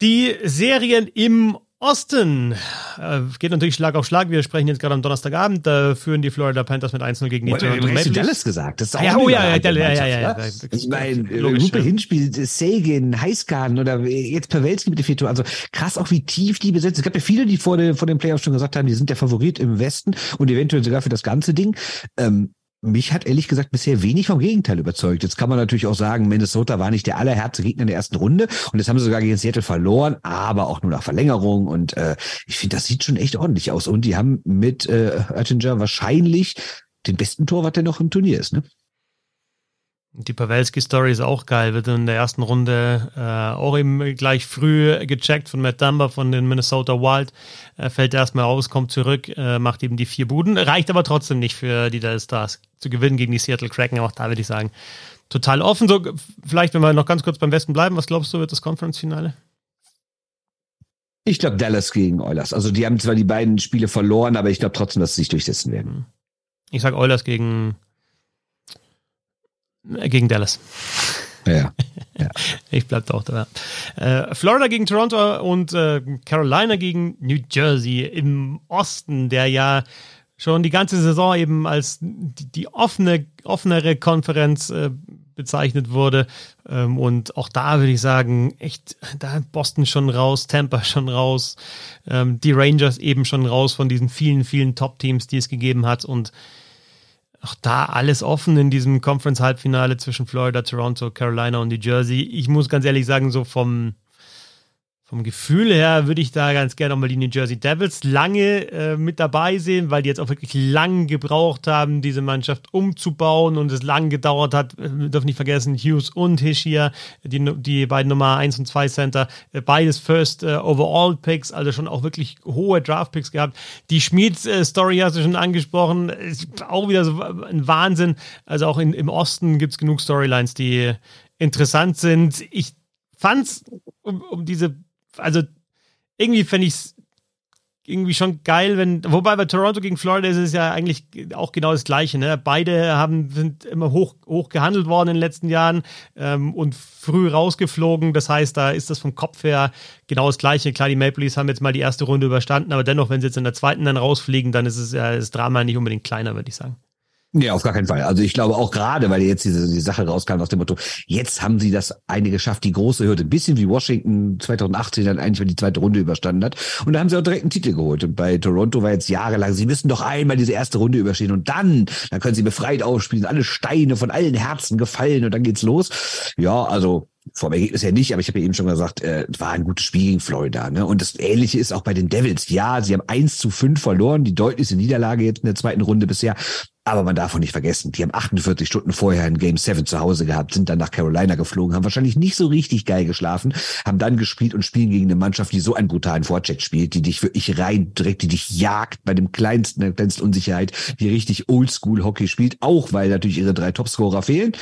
Die Serien im Osten äh, geht natürlich Schlag auf Schlag. Wir sprechen jetzt gerade am Donnerstagabend. Da führen die Florida Panthers mit 1-0 gegen die oh, Toronto Maple Leafs. Dallas gesagt. Das ist auch ja, oh, ja, ja, ja, ja, ja, ja, Ich meine, Lupe Hinspiel, Sagan, Heiskanen oder jetzt Pawelski mit den vier Toren. Also krass auch, wie tief die besetzt. Es gab ja viele, die vor den, vor den Playoffs schon gesagt haben, die sind der Favorit im Westen und eventuell sogar für das ganze Ding. Ähm, mich hat ehrlich gesagt bisher wenig vom Gegenteil überzeugt. Jetzt kann man natürlich auch sagen, Minnesota war nicht der allerhärteste Gegner in der ersten Runde und jetzt haben sie sogar gegen Seattle verloren, aber auch nur nach Verlängerung und äh, ich finde, das sieht schon echt ordentlich aus und die haben mit äh, Oettinger wahrscheinlich den besten Torwart, der noch im Turnier ist, ne? Die Pawelski-Story ist auch geil. Wird in der ersten Runde äh, auch eben gleich früh gecheckt von Matt Dumba von den Minnesota Wild. Äh, fällt erstmal aus, kommt zurück, äh, macht eben die vier Buden. Reicht aber trotzdem nicht für die Dallas Stars zu gewinnen gegen die Seattle Kraken. Auch da würde ich sagen, total offen. So, vielleicht, wenn wir noch ganz kurz beim Westen bleiben, was glaubst du, wird das Conference-Finale? Ich glaube Dallas gegen Oilers. Also die haben zwar die beiden Spiele verloren, aber ich glaube trotzdem, dass sie sich durchsetzen werden. Ich sage Oilers gegen gegen Dallas. Ja. ja. Ich bleib da auch da. Äh, Florida gegen Toronto und äh, Carolina gegen New Jersey im Osten, der ja schon die ganze Saison eben als die, die offene, offenere Konferenz äh, bezeichnet wurde. Ähm, und auch da würde ich sagen, echt, da Boston schon raus, Tampa schon raus, ähm, die Rangers eben schon raus von diesen vielen, vielen Top-Teams, die es gegeben hat. Und auch da alles offen in diesem Conference-Halbfinale zwischen Florida, Toronto, Carolina und New Jersey. Ich muss ganz ehrlich sagen, so vom, vom Gefühl her würde ich da ganz gerne nochmal die New Jersey Devils lange äh, mit dabei sehen, weil die jetzt auch wirklich lang gebraucht haben, diese Mannschaft umzubauen und es lang gedauert hat. Wir dürfen nicht vergessen, Hughes und Hischier, die, die beiden Nummer 1 und 2 Center, äh, beides First äh, Overall Picks, also schon auch wirklich hohe Draft Picks gehabt. Die Schmieds-Story hast du schon angesprochen, ist auch wieder so ein Wahnsinn. Also auch in, im Osten gibt es genug Storylines, die interessant sind. Ich fand's um, um diese also irgendwie fände ich es irgendwie schon geil, wenn, wobei bei Toronto gegen Florida ist es ja eigentlich auch genau das Gleiche. Ne? Beide haben, sind immer hoch, hoch gehandelt worden in den letzten Jahren ähm, und früh rausgeflogen. Das heißt, da ist das vom Kopf her genau das Gleiche. Klar, die Maple Leafs haben jetzt mal die erste Runde überstanden, aber dennoch, wenn sie jetzt in der zweiten dann rausfliegen, dann ist es ja das Drama nicht unbedingt kleiner, würde ich sagen. Nee, auf gar keinen Fall. Also ich glaube auch gerade, weil jetzt diese die Sache rauskam aus dem Motto, jetzt haben sie das eine geschafft, die große Hürde, ein bisschen wie Washington 2018 dann eigentlich mal die zweite Runde überstanden hat. Und da haben sie auch direkt einen Titel geholt. Und bei Toronto war jetzt jahrelang, sie müssen doch einmal diese erste Runde überstehen und dann, dann können sie befreit aufspielen, alle Steine von allen Herzen gefallen und dann geht's los. Ja, also vom Ergebnis her nicht, aber ich habe ja eben schon gesagt, äh, war ein gutes Spiel gegen Florida. Ne? Und das Ähnliche ist auch bei den Devils. Ja, sie haben eins zu fünf verloren, die deutlichste Niederlage jetzt in der zweiten Runde bisher. Aber man darf auch nicht vergessen, die haben 48 Stunden vorher ein Game 7 zu Hause gehabt, sind dann nach Carolina geflogen, haben wahrscheinlich nicht so richtig geil geschlafen, haben dann gespielt und spielen gegen eine Mannschaft, die so einen brutalen Vorcheck spielt, die dich wirklich rein direkt, die dich jagt bei dem kleinsten, der kleinsten Unsicherheit, die richtig Oldschool Hockey spielt, auch weil natürlich ihre drei Topscorer fehlen.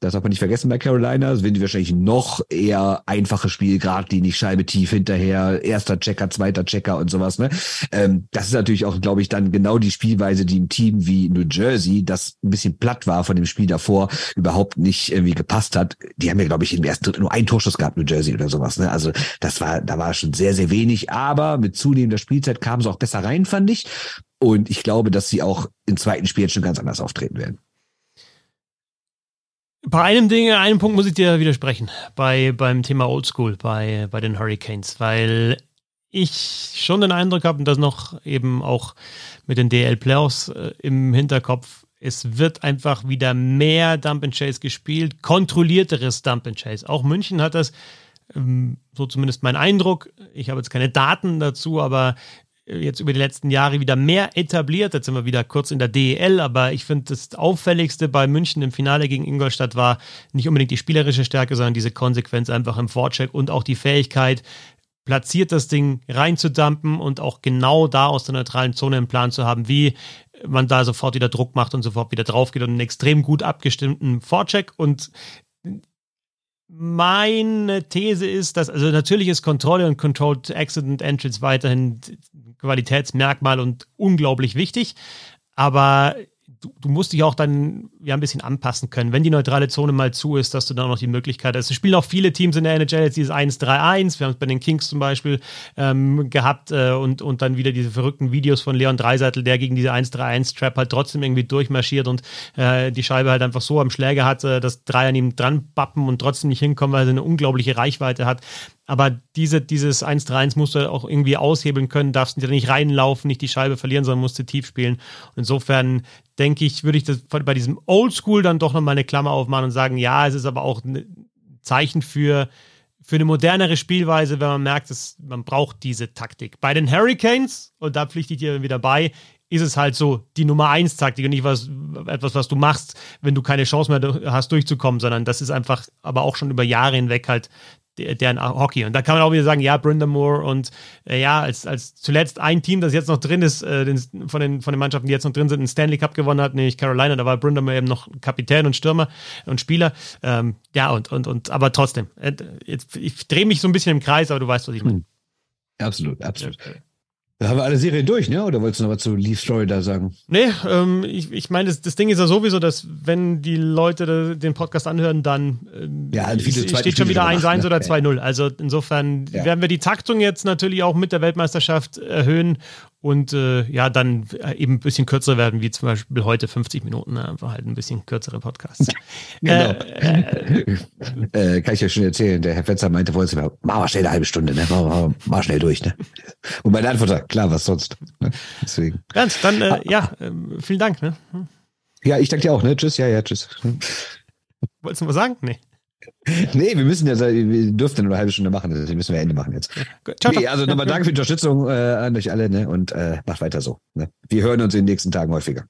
Das darf man nicht vergessen bei Carolina. Das werden die wahrscheinlich noch eher einfaches Spiel, geradlinig, Scheibe tief hinterher, erster Checker, zweiter Checker und sowas. Ne? Ähm, das ist natürlich auch, glaube ich, dann genau die Spielweise, die im Team wie New Jersey, das ein bisschen platt war von dem Spiel davor, überhaupt nicht irgendwie gepasst hat. Die haben ja, glaube ich, im ersten Drittel nur einen Torschuss gehabt, New Jersey oder sowas. Ne? Also das war, da war schon sehr, sehr wenig. Aber mit zunehmender Spielzeit kamen sie auch besser rein, fand ich. Und ich glaube, dass sie auch im zweiten Spiel jetzt schon ganz anders auftreten werden. Bei einem Ding, einem Punkt muss ich dir widersprechen. Bei, beim Thema Oldschool, bei, bei den Hurricanes, weil ich schon den Eindruck habe, und das noch eben auch mit den DL-Playoffs äh, im Hinterkopf, es wird einfach wieder mehr Dump and Chase gespielt, kontrollierteres Dump and Chase. Auch München hat das, ähm, so zumindest mein Eindruck. Ich habe jetzt keine Daten dazu, aber jetzt über die letzten Jahre wieder mehr etabliert. Jetzt sind wir wieder kurz in der DEL, aber ich finde, das Auffälligste bei München im Finale gegen Ingolstadt war nicht unbedingt die spielerische Stärke, sondern diese Konsequenz einfach im Vorcheck und auch die Fähigkeit, platziert das Ding reinzudumpen und auch genau da aus der neutralen Zone einen Plan zu haben, wie man da sofort wieder Druck macht und sofort wieder drauf geht und einen extrem gut abgestimmten Vorcheck. Und meine These ist, dass, also natürlich ist Kontrolle und Controlled Accident Entrance weiterhin Qualitätsmerkmal und unglaublich wichtig, aber du, du, musst dich auch dann ja ein bisschen anpassen können. Wenn die neutrale Zone mal zu ist, dass du dann auch noch die Möglichkeit hast. Es spielen auch viele Teams in der NHL jetzt dieses 1-3-1. Wir haben es bei den Kings zum Beispiel ähm, gehabt äh, und, und dann wieder diese verrückten Videos von Leon Dreiseitel, der gegen diese 1-3-1-Trap halt trotzdem irgendwie durchmarschiert und äh, die Scheibe halt einfach so am Schläger hat, äh, dass drei an ihm dran bappen und trotzdem nicht hinkommen, weil er eine unglaubliche Reichweite hat. Aber diese, dieses 1-3-1 musst du auch irgendwie aushebeln können, darfst nicht reinlaufen, nicht die Scheibe verlieren, sondern musst du tief spielen. Und insofern denke ich, würde ich das bei diesem Oldschool dann doch nochmal eine Klammer aufmachen und sagen, ja, es ist aber auch ein Zeichen für, für eine modernere Spielweise, wenn man merkt, dass man braucht diese Taktik. Bei den Hurricanes, und da pflichte ich dir wieder bei, ist es halt so die Nummer 1 Taktik und nicht was, etwas, was du machst, wenn du keine Chance mehr hast, durchzukommen, sondern das ist einfach aber auch schon über Jahre hinweg halt deren Hockey. Und da kann man auch wieder sagen, ja, Brindamore und äh, ja, als, als zuletzt ein Team, das jetzt noch drin ist, äh, den, von, den, von den Mannschaften, die jetzt noch drin sind, einen Stanley Cup gewonnen hat, nämlich Carolina, da war Brindamore eben noch Kapitän und Stürmer und Spieler. Ähm, ja, und, und, und, aber trotzdem, äh, jetzt, ich drehe mich so ein bisschen im Kreis, aber du weißt, was ich meine. Hm. Absolut, absolut. Da haben wir alle Serien durch, ne? Oder wolltest du noch was zu Leaf Florida sagen? Nee, ähm, ich, ich meine, das, das Ding ist ja sowieso, dass wenn die Leute den Podcast anhören, dann ähm, ja, also steht schon wieder 1-1 ne? oder 2-0. Also insofern ja. werden wir die Taktung jetzt natürlich auch mit der Weltmeisterschaft erhöhen und äh, ja, dann äh, eben ein bisschen kürzer werden, wie zum Beispiel heute 50 Minuten, ne? einfach halt ein bisschen kürzere Podcasts. genau. Äh, äh, äh, kann ich ja schon erzählen, der Herr Fetzer meinte vorhin, mach mal schnell eine halbe Stunde, ne? mach, mach, mach schnell durch. Ne? Und meine Antwort war, klar, was sonst. Ne? Deswegen. Ganz, dann äh, ja, äh, vielen Dank. Ne? Ja, ich danke dir auch. Ne? Tschüss, ja, ja, tschüss. Wolltest du was sagen? Nee. Nee, wir müssen ja, wir dürften nur eine halbe Stunde machen, deswegen müssen wir Ende machen jetzt. Ciao, nee, also nochmal danke für die Unterstützung äh, an euch alle ne? und äh, macht weiter so. Ne? Wir hören uns in den nächsten Tagen häufiger.